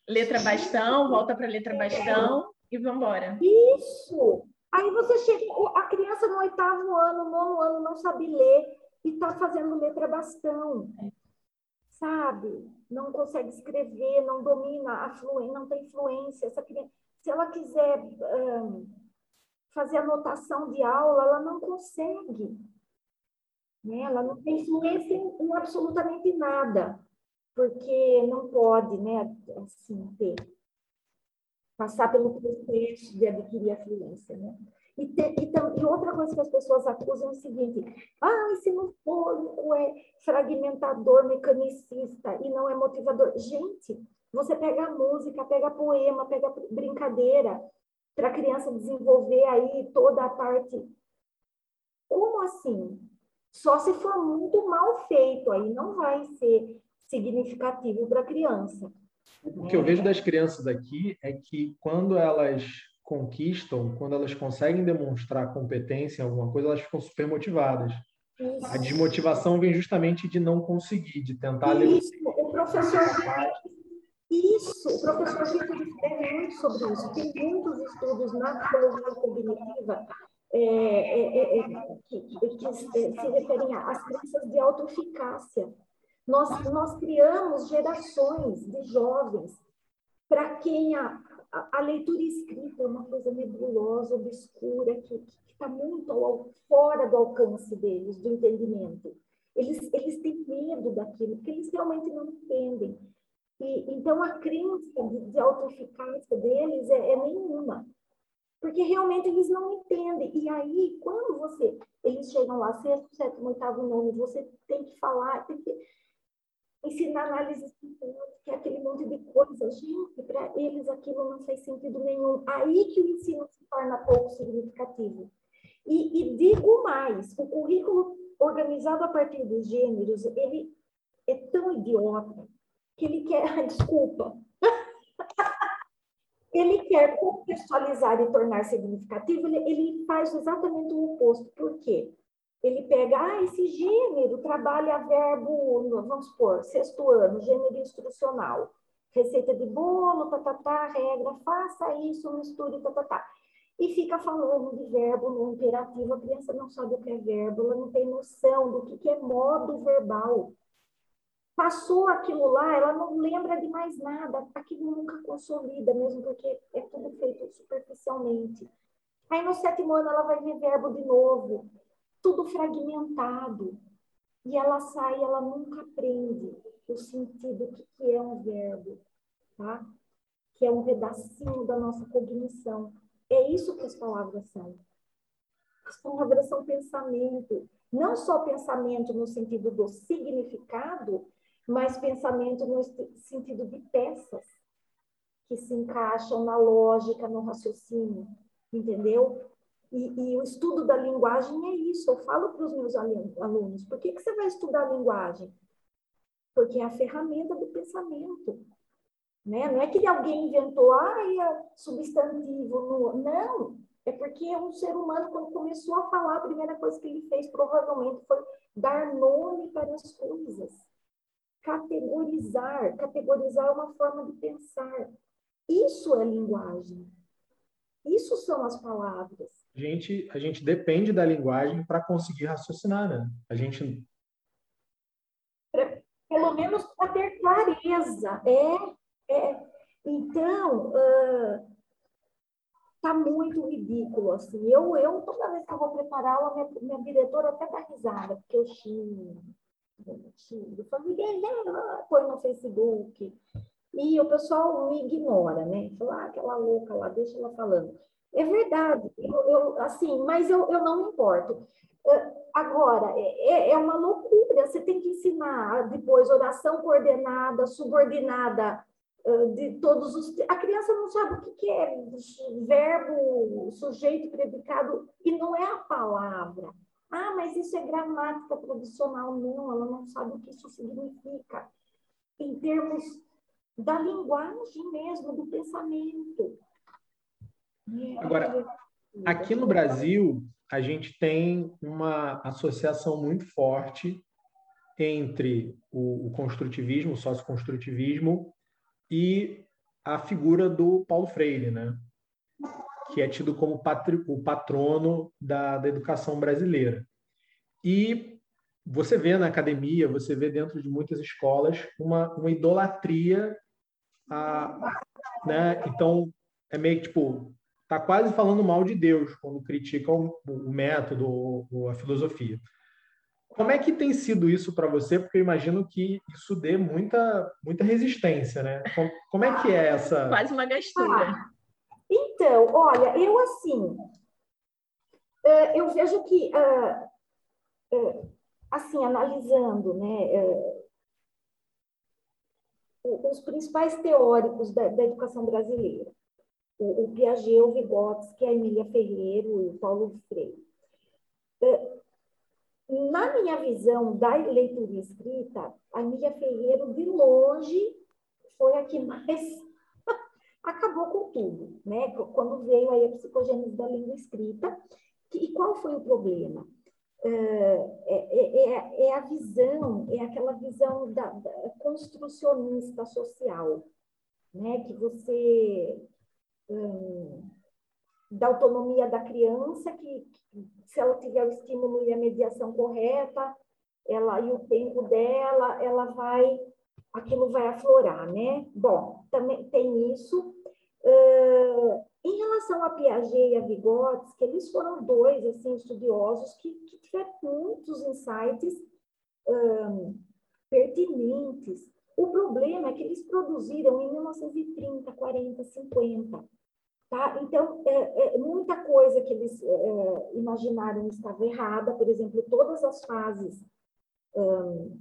Letra bastão, volta para letra bastão e vamos embora. Isso! Aí você chega, a criança no oitavo ano, nono ano, não sabe ler e está fazendo letra bastão. Sabe? Não consegue escrever, não domina a fluência, não tem fluência. Essa criança se ela quiser um, fazer anotação de aula, ela não consegue. Né? Ela não tem influência em, absolutamente nada, porque não pode, né, assim, ter, passar pelo processo de adquirir a fluência, né? E, te, e, e, outra coisa que as pessoas acusam é o seguinte: ah, ensino fônico é fragmentador, mecanicista e não é motivador. Gente, você pega música, pega poema, pega brincadeira, para a criança desenvolver aí toda a parte. Como assim? Só se for muito mal feito, aí não vai ser significativo para a criança. O que eu vejo das crianças aqui é que quando elas conquistam, quando elas conseguem demonstrar competência em alguma coisa, elas ficam super motivadas. Isso. A desmotivação vem justamente de não conseguir, de tentar Isso. ler. O professor isso, o professor Vitor escreve muito sobre isso. Tem muitos estudos na psicologia cognitiva é, é, é, é que, que, que, se referem às crenças de autoeficácia. Nós, nós criamos gerações de jovens para quem a, a, a, leitura escrita é uma coisa nebulosa, obscura, que está muito ao, fora do alcance deles, do entendimento. Eles, eles têm medo daquilo, porque eles realmente não entendem. E, então, a crença de, de autoeficácia deles é, é, nenhuma. Porque realmente eles não entendem. E aí, quando você... Eles chegam lá, sexto, sétimo, oitavo, nono, você tem que falar, tem que ensinar análise que é aquele monte de coisa. Gente, para eles aquilo não faz sentido nenhum. Aí que o ensino se torna pouco significativo. E, e digo mais, o currículo organizado a partir dos gêneros, ele é tão idiota que ele quer, desculpa, ele quer contextualizar e tornar significativo, ele, ele faz exatamente o oposto. Por quê? Ele pega, ah, esse gênero trabalha verbo, vamos supor, sexto ano, gênero instrucional. Receita de bolo, tá, tá, tá, regra, faça isso, misture, tá, tá, tá. E fica falando de verbo no imperativo, a criança não sabe o que é verbo, ela não tem noção do que, que é modo verbal. Passou aquilo lá, ela não lembra de mais nada, aquilo nunca consolida, mesmo porque é tudo feito superficialmente. Aí no sétimo ano ela vai ver verbo de novo, tudo fragmentado. E ela sai, ela nunca aprende o sentido, o que, é um verbo, tá? Que é um pedacinho da nossa cognição. É isso que as palavras são. As palavras são pensamento. Não só pensamento no sentido do significado, mas pensamento no sentido de peças que se encaixam na lógica, no raciocínio, entendeu? E, e, o estudo da linguagem é isso. Eu falo para os meus alunos: por que, que você vai estudar a linguagem? Porque é a ferramenta do pensamento. Né? Não é que alguém inventou, ah, é substantivo. No... Não, é porque um ser humano, quando começou a falar, a primeira coisa que ele fez provavelmente foi dar nome para as coisas. Categorizar. Categorizar é uma forma de pensar. Isso é linguagem. Isso são as palavras. A gente, a gente depende da linguagem para conseguir raciocinar, né? A gente. Pelo menos para ter clareza. É, é, então, uh, tá muito ridículo, assim. Eu, eu toda vez que eu vou preparar aula, minha, minha diretora até dá risada, porque eu xingo, Eu falo, põe no Facebook. E o pessoal me ignora, né? Fala, ah, aquela louca lá, deixa ela falando. É verdade, eu, eu assim, mas eu, eu não me importo. Agora, é, é, é uma loucura, você tem que ensinar depois oração coordenada, subordinada, de todos os. A criança não sabe o que é verbo, sujeito, predicado, e não é a palavra. Ah, mas isso é gramática tradicional. Não, ela não sabe o que isso significa. Em termos da linguagem mesmo, do pensamento. Agora, aqui no Brasil, a gente tem uma associação muito forte entre o, construtivismo, o socioconstrutivismo e a figura do Paulo Freire, né? Que é tido como o patrono da, da educação brasileira. E você vê na academia, você vê dentro de muitas escolas uma, uma idolatria a, né? Então é meio que tipo tá quase falando mal de Deus quando criticam o, método ou a filosofia. Como é que tem sido isso para você? Porque eu imagino que isso dê muita, muita resistência, né? Como é que é essa. Quase uma gastura. Então, olha, eu assim. É, eu vejo que, ah, é, assim, analisando, né, é, os principais teóricos da, da educação brasileira, o, o Piaget, o Vygotsky, a Emília Ferreiro e o Paulo Freire na minha visão da leitura escrita, a Mia Ferreira, de longe, foi a que mais acabou com tudo, né? Quando veio aí a psicogênese da língua escrita. E qual foi o problema? É, é, é, é a visão, é aquela visão da, da construcionista social, né? Que você hum, da autonomia da criança, que, que, se ela tiver o estímulo e a mediação correta, ela e o tempo dela, ela vai, aquilo vai aflorar, né? Bom, também tem isso. Uh, em relação a Piaget e a Vygotsky, eles foram dois assim estudiosos que, que tiveram muitos insights um, pertinentes. O problema é que eles produziram em 1930, 40, 50 Tá? Então, é, é, muita coisa que eles é, imaginaram estava errada, por exemplo, todas as fases um,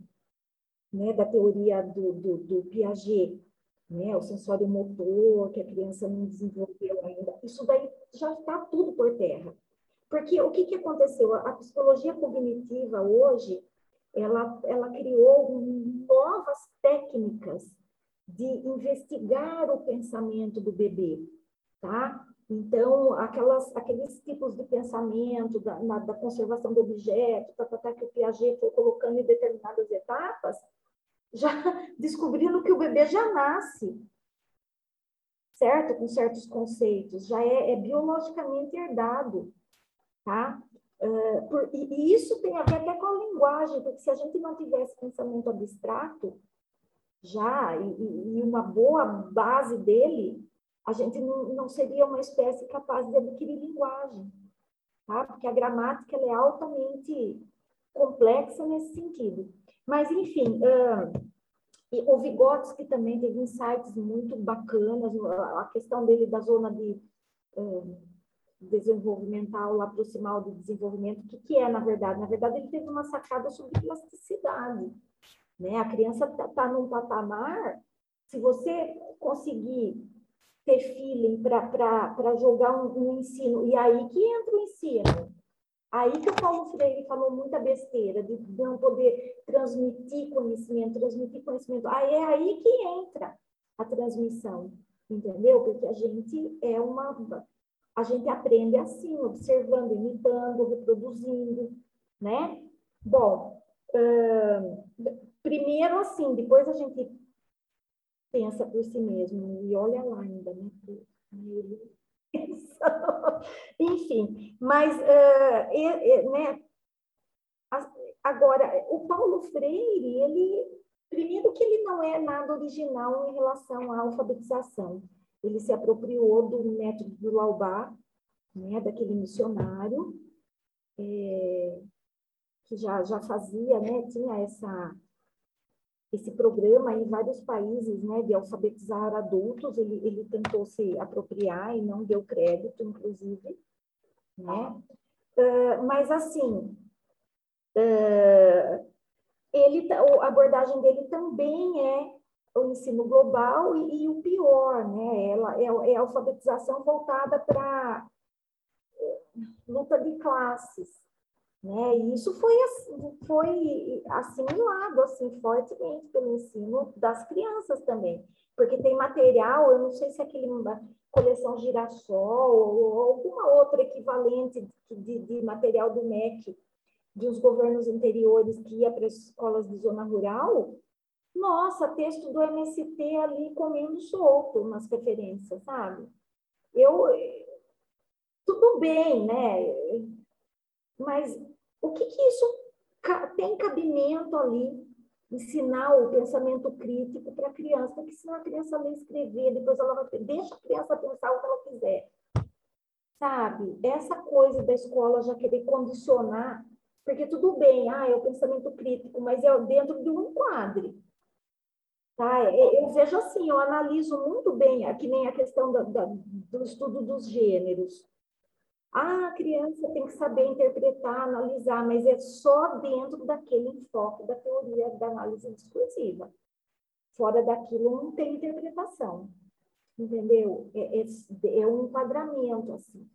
né, da teoria do, do, do, Piaget, né, o sensório motor, que a criança não desenvolveu ainda, isso daí já está tudo por terra. Porque o que, que aconteceu? A psicologia cognitiva hoje, ela, ela criou novas técnicas de investigar o pensamento do bebê tá? Então, aquelas, aqueles tipos de pensamento da, na, da conservação do objeto, tá, tá, tá, que o Piaget foi colocando em determinadas etapas, já descobrindo que o bebê já nasce, certo? Com certos conceitos, já é, é biologicamente herdado, tá? Uh, por, e, e, isso tem a ver até com a linguagem, porque se a gente não tivesse pensamento abstrato, já, e, e uma boa base dele, a gente não, não seria uma espécie capaz de adquirir linguagem, tá? Porque a gramática é altamente complexa nesse sentido. Mas, enfim, uh, o Vygotsky também teve insights muito bacanas, a questão dele da zona de uh, desenvolvimental, lá proximal do desenvolvimento, o que, que é, na verdade? Na verdade, ele teve uma sacada sobre plasticidade. Né? A criança está tá num patamar, se você conseguir ter feeling para jogar um, um, ensino. E aí que entra o ensino. Aí que o Paulo Freire falou muita besteira, de não poder transmitir conhecimento, transmitir conhecimento. Aí é aí que entra a transmissão, entendeu? Porque a gente é uma. A gente aprende assim, observando, imitando, reproduzindo, né? Bom, uh, primeiro assim, depois a gente pensa por si mesmo e olha lá ainda, né? Enfim, mas uh, e, e, né? Agora, o Paulo Freire, ele primeiro que ele não é nada original em relação à alfabetização. Ele se apropriou do método do Laubá, né, daquele missionário, é, que já, já fazia, né, tinha essa esse programa em vários países, né, de alfabetizar adultos, ele, ele tentou se apropriar e não deu crédito, inclusive, né? Uh, mas, assim, uh, ele, a abordagem dele também é o ensino global e, e o pior, né? Ela é, é alfabetização voltada para luta de classes, né? E isso foi, foi assimilado assim, fortemente pelo ensino das crianças também. Porque tem material, eu não sei se é aquele coleção girassol ou alguma outra equivalente de, de, material do MEC de uns governos anteriores que ia para as escolas de zona rural, nossa, texto do MST ali comendo solto nas referências, sabe? Eu, tudo bem, né? Mas o que, que isso tem cabimento ali? Ensinar o pensamento crítico para a criança, tem que ensinar a criança a escrever, depois ela vai. Deixa a criança pensar o que ela quiser. Sabe? Essa coisa da escola já querer condicionar, porque tudo bem, ah, é o pensamento crítico, mas é dentro de um enquadre. Tá? Eu vejo assim, eu analiso muito bem, que nem a questão da, da, do estudo dos gêneros. Ah, a criança tem que saber interpretar, analisar, mas é só dentro daquele enfoque da teoria da análise discursiva. Fora daquilo não tem interpretação, entendeu? É, é, é um enquadramento, assim.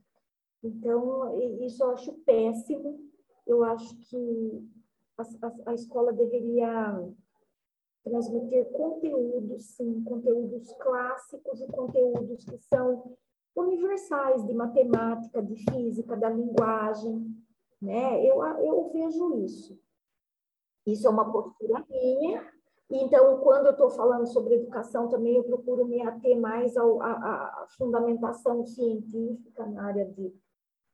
Então, isso eu acho péssimo. Eu acho que a, a, a escola deveria transmitir conteúdos, sim, conteúdos clássicos e conteúdos que são universais de matemática, de física, da linguagem, né? Eu, eu vejo isso. Isso é uma postura minha. Então, quando eu estou falando sobre educação, também eu procuro me ater mais à fundamentação científica na área de,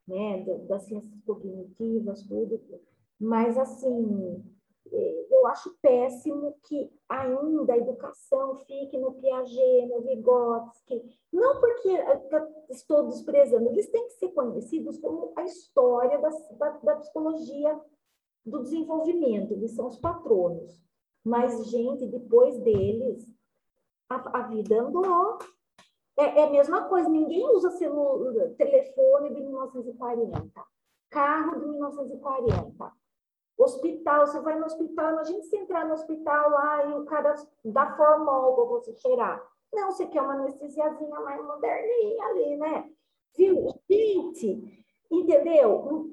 né, das ciências cognitivas, tudo. Mas, assim, eu acho péssimo que ainda a educação fique no Piaget, no Vygotsky, não porque estou desprezando, eles têm que ser conhecidos como a história da, da, da psicologia do desenvolvimento, eles são os patronos. Mas, gente, depois deles, a, a vida andou. É, é, a mesma coisa, ninguém usa celular, telefone de 1940, carro de 1940 Hospital, você vai no hospital, imagina se entrar no hospital lá e o cara dá formol para você cheirar. Não, você quer uma anestesiazinha mais moderninha ali, né? Viu? Gente, entendeu?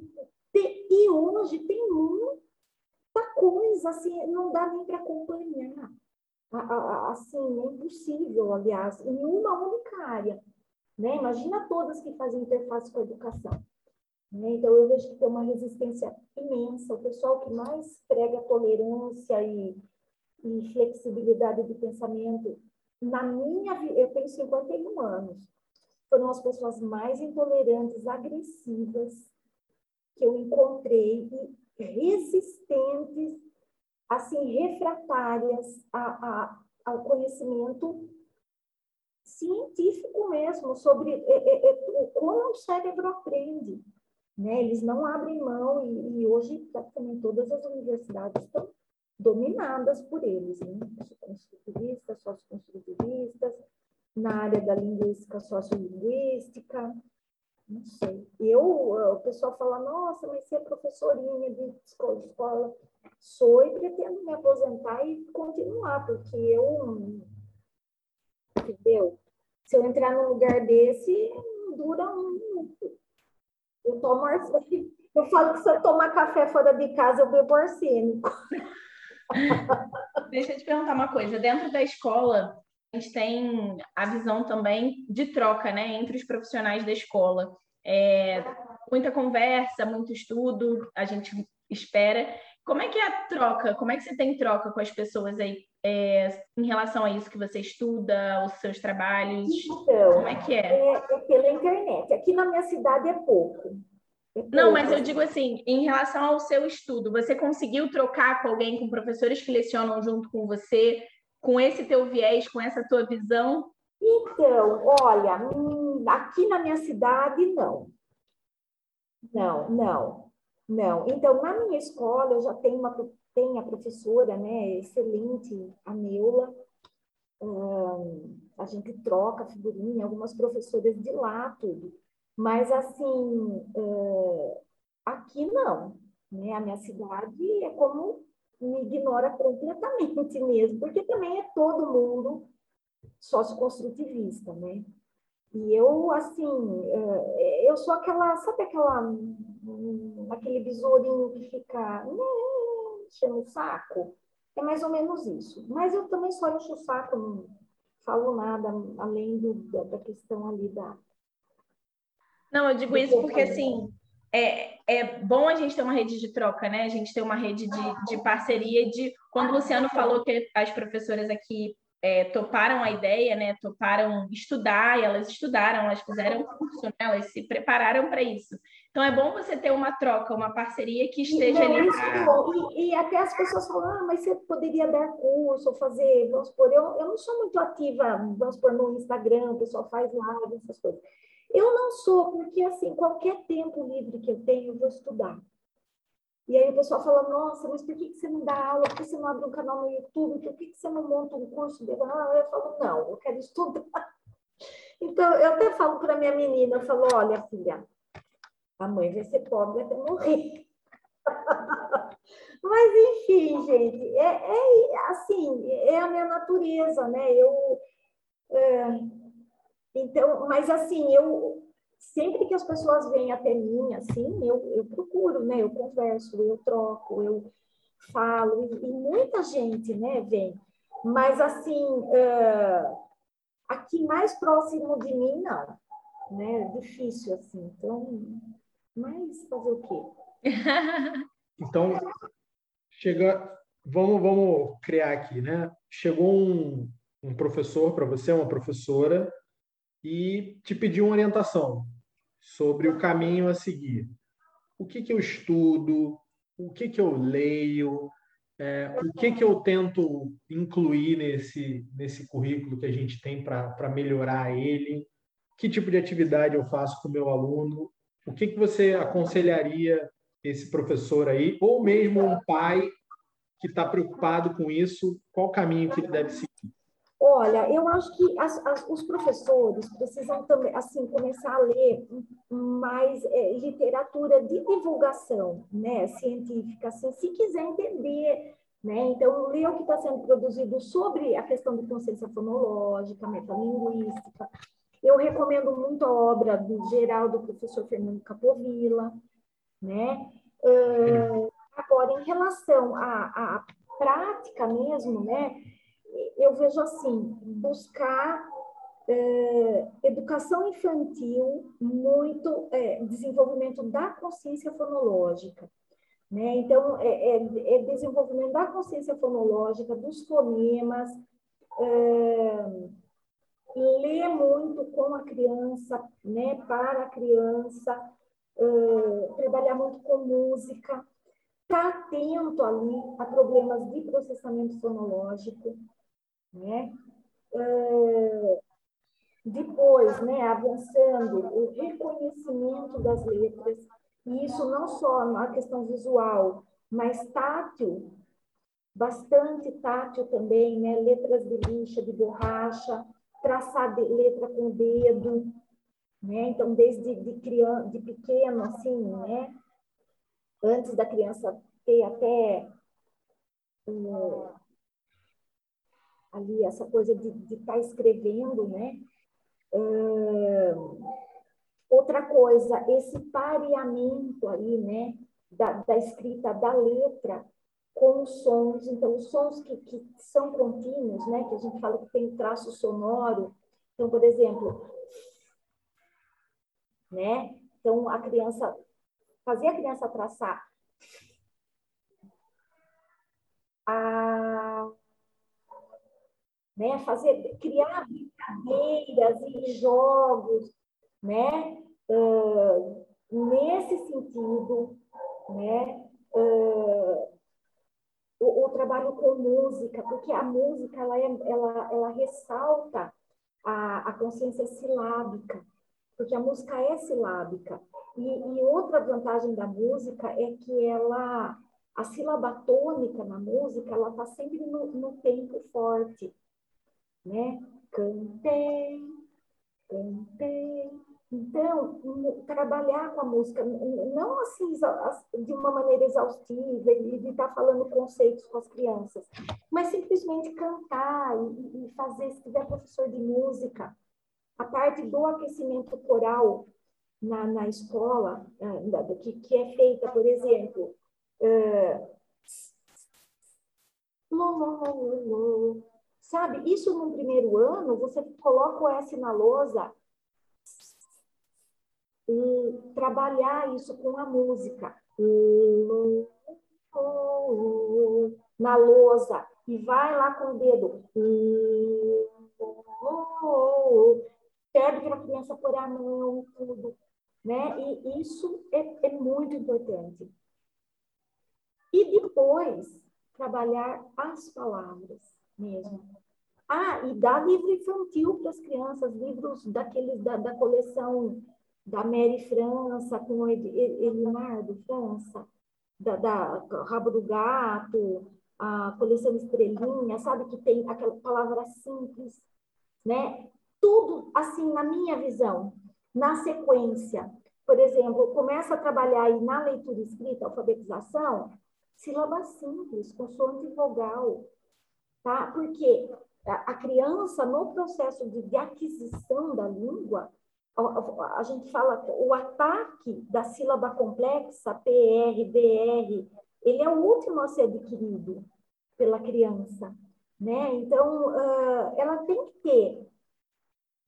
E hoje tem muita coisa, assim, não dá nem para acompanhar. Assim, é impossível, aliás, em uma única área. Né? Imagina todas que fazem interface com a educação. Né? Então, eu vejo que tem uma resistência imensa. O pessoal que mais prega tolerância e, e flexibilidade de pensamento, na minha vida, eu tenho 51 anos, foram as pessoas mais intolerantes, agressivas que eu encontrei e resistentes, assim, refratárias a, a, ao conhecimento científico mesmo sobre é, é, é, como o cérebro aprende. Né? Eles não abrem mão e, e hoje praticamente todas as universidades estão dominadas por eles, né? construtivistas, socioconstrutivistas, na área da linguística sociolinguística, não sei. Eu, o pessoal fala, nossa, mas você é professorinha de escola. Sou e pretendo me aposentar e continuar, porque eu, entendeu? Se eu entrar num lugar desse, dura um. Eu tomo Eu falo que se eu tomar café fora de casa, eu bebo arsênico. Deixa eu te perguntar uma coisa. Dentro da escola, a gente tem a visão também de troca, né, entre os profissionais da escola. É, muita conversa, muito estudo, a gente espera. Como é que é a troca? Como é que você tem troca com as pessoas aí é, em relação a isso que você estuda, os seus trabalhos? Então, Como é que é? é? é pela internet. Aqui na minha cidade é pouco. É Não, mas eu digo assim, em relação ao seu estudo, você conseguiu trocar com alguém, com professores que lecionam junto com você, com esse teu viés, com essa tua visão? Então, olha, hum, aqui na minha cidade, não. Não, não, não. Então, na minha escola, eu já tenho uma tem a professora, né, excelente, a Neula, um, a gente troca figurinha, algumas professoras de lá, tudo. Mas, assim, uh, aqui não, né? A minha cidade é como me ignora completamente mesmo, porque também é todo mundo socioconstrutivista, né? E eu, assim, eu sou aquela, sabe aquela, aquele besourinho que fica né, enchendo o saco? É mais ou menos isso. Mas eu também só encho o saco, não falo nada além do, da, da questão ali da... Não, eu digo isso porque, assim, é, é bom a gente ter uma rede de troca, né? A gente ter uma rede de, de parceria. De quando o Luciano falou que as professoras aqui é, toparam a ideia, né? Toparam estudar e elas estudaram, elas fizeram curso, né? elas se prepararam para isso. Então é bom você ter uma troca, uma parceria que esteja ali. E, e, até as pessoas falam, ah, mas você poderia dar curso, eu, vamos supor, eu, eu não sou muito ativa, vamos supor, no Instagram, o pessoal faz live, essas coisas. Eu não sou, porque assim, qualquer tempo livre que eu tenho, eu vou estudar. E aí o pessoal fala, nossa, mas por que você não dá aula? Por que você não abre um canal no YouTube? Por que você não monta um curso de... Ah, eu falo, não, eu quero estudar. Então, eu até falo para minha menina, eu falo, olha, filha, a mãe vai ser pobre até morrer. Mas, enfim, gente, é, é, assim, é a minha natureza, né? Eu... É, então, mas assim, eu sempre que as pessoas vêm até mim, assim, eu, eu procuro, né? Eu converso, eu troco, eu falo, e, e muita gente, né, vem. Mas assim, uh, aqui mais próximo de mim, não, né? Difícil, assim. Então, mas fazer o quê? então, chega, vamos, vamos criar aqui, né? Chegou um, um professor para você, uma professora, e te pedir uma orientação sobre o caminho a seguir. O que, que eu estudo, o que, que eu leio, é, o que, que eu tento incluir nesse, nesse currículo que a gente tem para melhorar ele, que tipo de atividade eu faço com o meu aluno, o que, que você aconselharia esse professor aí, ou mesmo um pai que está preocupado com isso, qual caminho que ele deve seguir? Olha, eu acho que as, as, os professores precisam também, assim, começar a ler mais é, literatura de divulgação, né, científica, assim, se quiser entender, né, então ler o que está sendo produzido sobre a questão de consciência fonológica, metalinguística. Eu recomendo muito a obra do geral do professor Fernando Capovilla, né, uh, agora, em relação à, à prática mesmo, né, eu vejo assim, buscar é, educação infantil, muito é, desenvolvimento da consciência fonológica. Né? Então, é, é, é desenvolvimento da consciência fonológica, dos fonemas, é, ler muito com a criança, né? para a criança, é, trabalhar muito com música, estar tá atento ali a problemas de processamento fonológico, né? Uh, depois, né, avançando, o reconhecimento das letras, e isso não só na questão visual, mas tátil, bastante tátil também, né, letras de lixa, de borracha, traçar de, letra com dedo, né, então desde de, criança, de pequeno, assim, né, antes da criança ter até ali essa coisa de estar tá escrevendo, né? Outra coisa, esse pareamento aí, né, da, da escrita da letra com os sons. Então, os sons que, que são contínuos, né, que a gente fala que tem traço sonoro. Então, por exemplo, né? Então, a criança, fazer a criança traçar a, né, fazer, criar brincadeiras e jogos, né, uh, nesse sentido, né, uh, o, o, trabalho com música, porque a música ela, é, ela, ela ressalta a, a consciência silábica, porque a música é silábica. E, e, outra vantagem da música é que ela, a sílaba tônica na música, ela está sempre no, no tempo forte, né? Cantei, cantei, então, trabalhar com a música, não assim de uma maneira exaustiva e de estar tá falando conceitos com as crianças, mas simplesmente cantar e, fazer, se tiver professor de música, a parte do aquecimento coral na, na escola, eh, que, que é feita, por exemplo, uh, sabe? Isso no primeiro ano, você coloca o S na lousa e trabalhar isso com a música. Na lousa. E vai lá com o dedo. Pede para a criança pôr a mão, tudo. Né? E isso é, é muito importante. E depois, trabalhar as palavras mesmo. Ah, e dar livro infantil para as crianças, livros daqueles da, da coleção da Mary França com Elinardo França, da, da Rabo do Gato, a coleção Estrelinha, sabe que tem aquela palavra simples, né? Tudo assim na minha visão, na sequência. Por exemplo, começa a trabalhar aí na leitura escrita, alfabetização, sílaba simples, consoante e vogal, tá? Porque a criança, no processo de, de aquisição da língua, a gente fala o ataque da sílaba complexa, PR, DR, ele é o último a ser adquirido pela criança, né? Então, uh, ela tem que ter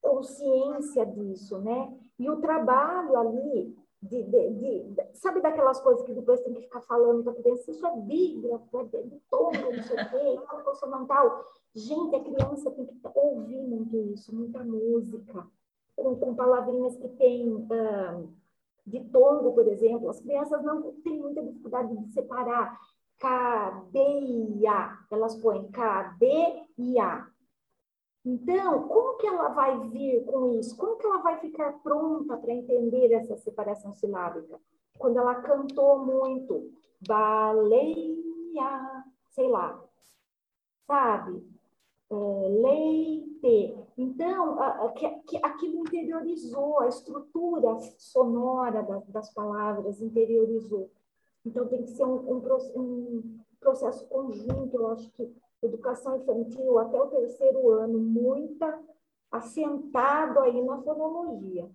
consciência disso, né? E o trabalho ali, de, de, de, sabe daquelas coisas que depois tem que ficar falando para criança, isso é bíblico, é de tom, não sei o quê, consonantal. Gente, a criança tem que ouvir muito isso, muita música, com, com palavrinhas que têm de tongo, por exemplo, as crianças não têm muita dificuldade de separar cadeia, elas põem cadeia. Então, como que ela vai vir com isso? Como que ela vai ficar pronta para entender essa separação silábica? Quando ela cantou muito, baleia, sei lá, sabe? É, leite. Então, aquilo interiorizou, a estrutura sonora das, das palavras interiorizou. Então, tem que ser um, um, um, processo conjunto, eu acho que educação infantil até o terceiro ano, muita assentado aí na fonologia.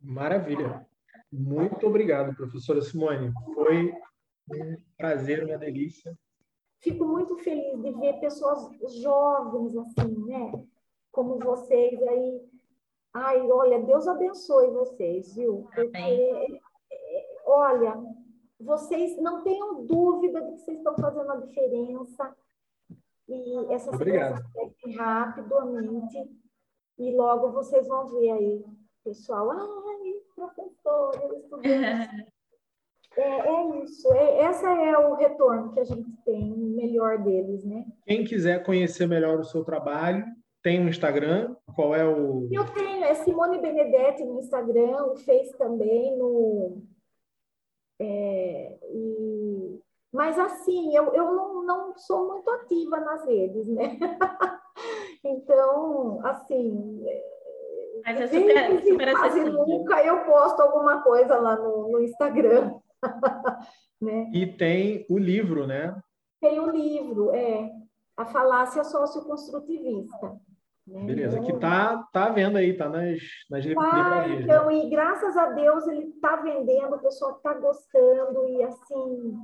Maravilha. Muito obrigado, professora Simone. Foi um prazer, uma delícia fico muito feliz de ver pessoas jovens assim, né? Como vocês aí. Ai, olha, Deus abençoe vocês, viu? Porque, olha, vocês não tenham dúvida de que vocês estão fazendo a diferença. E essa Obrigado. rapidamente. E logo vocês vão ver aí, pessoal. Ai, professor, eu estudei. É, é isso, é, esse é o retorno que a gente tem, melhor deles, né? Quem quiser conhecer melhor o seu trabalho, tem um Instagram, qual é o... Eu tenho, é Simone Benedetti no Instagram, o Face também, no... É, e... Mas assim, eu, eu não, não sou muito ativa nas redes, né? então, assim... Mas é super, super quase nunca eu posto alguma coisa lá no, no Instagram. né? E tem o livro, né? Tem o livro, é. A falácia socioconstrutivista. Né? Beleza, que tá, tá vendo aí, tá nas, nas tá, livrarias. Né? Então, né? e graças a Deus ele tá vendendo, o pessoal tá gostando, e assim.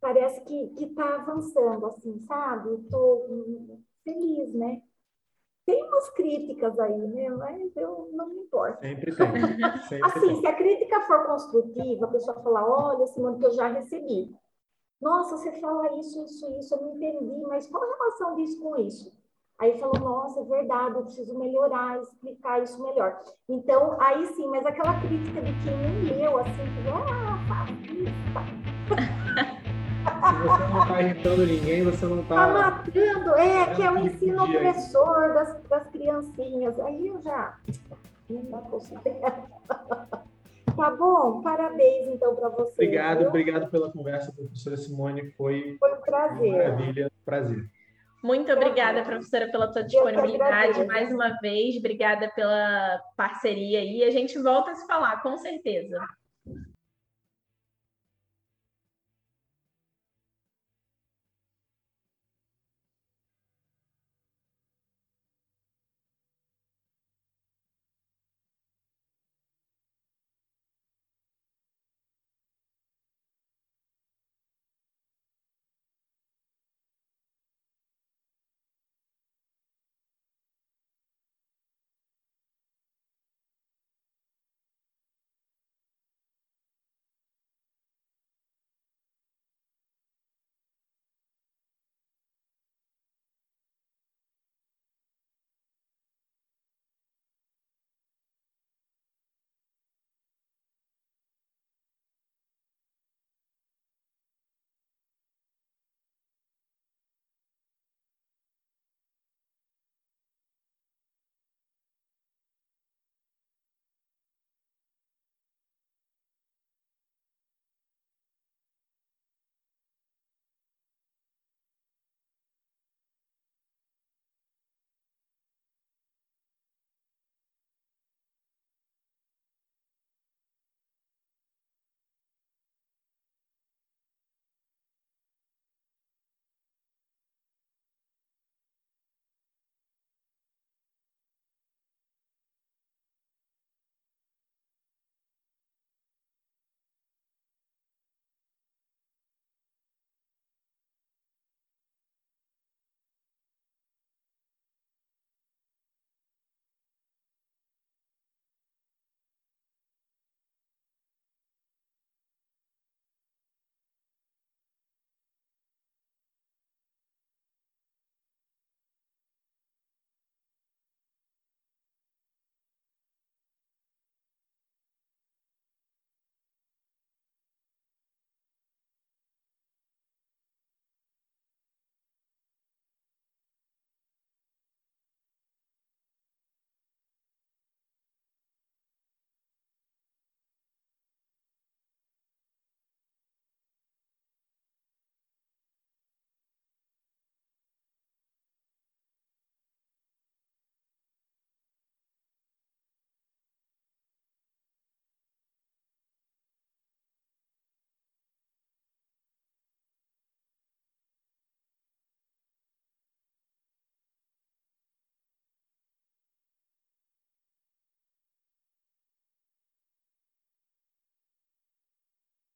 parece que, que tá avançando, assim, sabe? Eu tô feliz, né? Tem umas críticas aí, né? Mas eu não me importo. Sempre tem. Sempre assim, tem. se a crítica for construtiva, a pessoa falar, olha, Simone, que eu já recebi. Nossa, você fala isso, isso, isso, eu não entendi, mas qual a relação disso com isso? Aí falou, nossa, é verdade, eu preciso melhorar, explicar isso melhor. Então, aí sim, mas aquela crítica de quem nem leu, assim, que, ah, fascista. Se você não está irritando ninguém, você não está. Está matando, é, que é o ensino opressor das, das criancinhas. Aí eu já. Não Tá bom? Parabéns, então, para você. Obrigado, viu? obrigado pela conversa, professora Simone. Foi, Foi um prazer. Maravilha, prazer. Muito obrigada, professora, pela sua disponibilidade mais uma vez. Obrigada pela parceria aí. A gente volta a se falar, com certeza.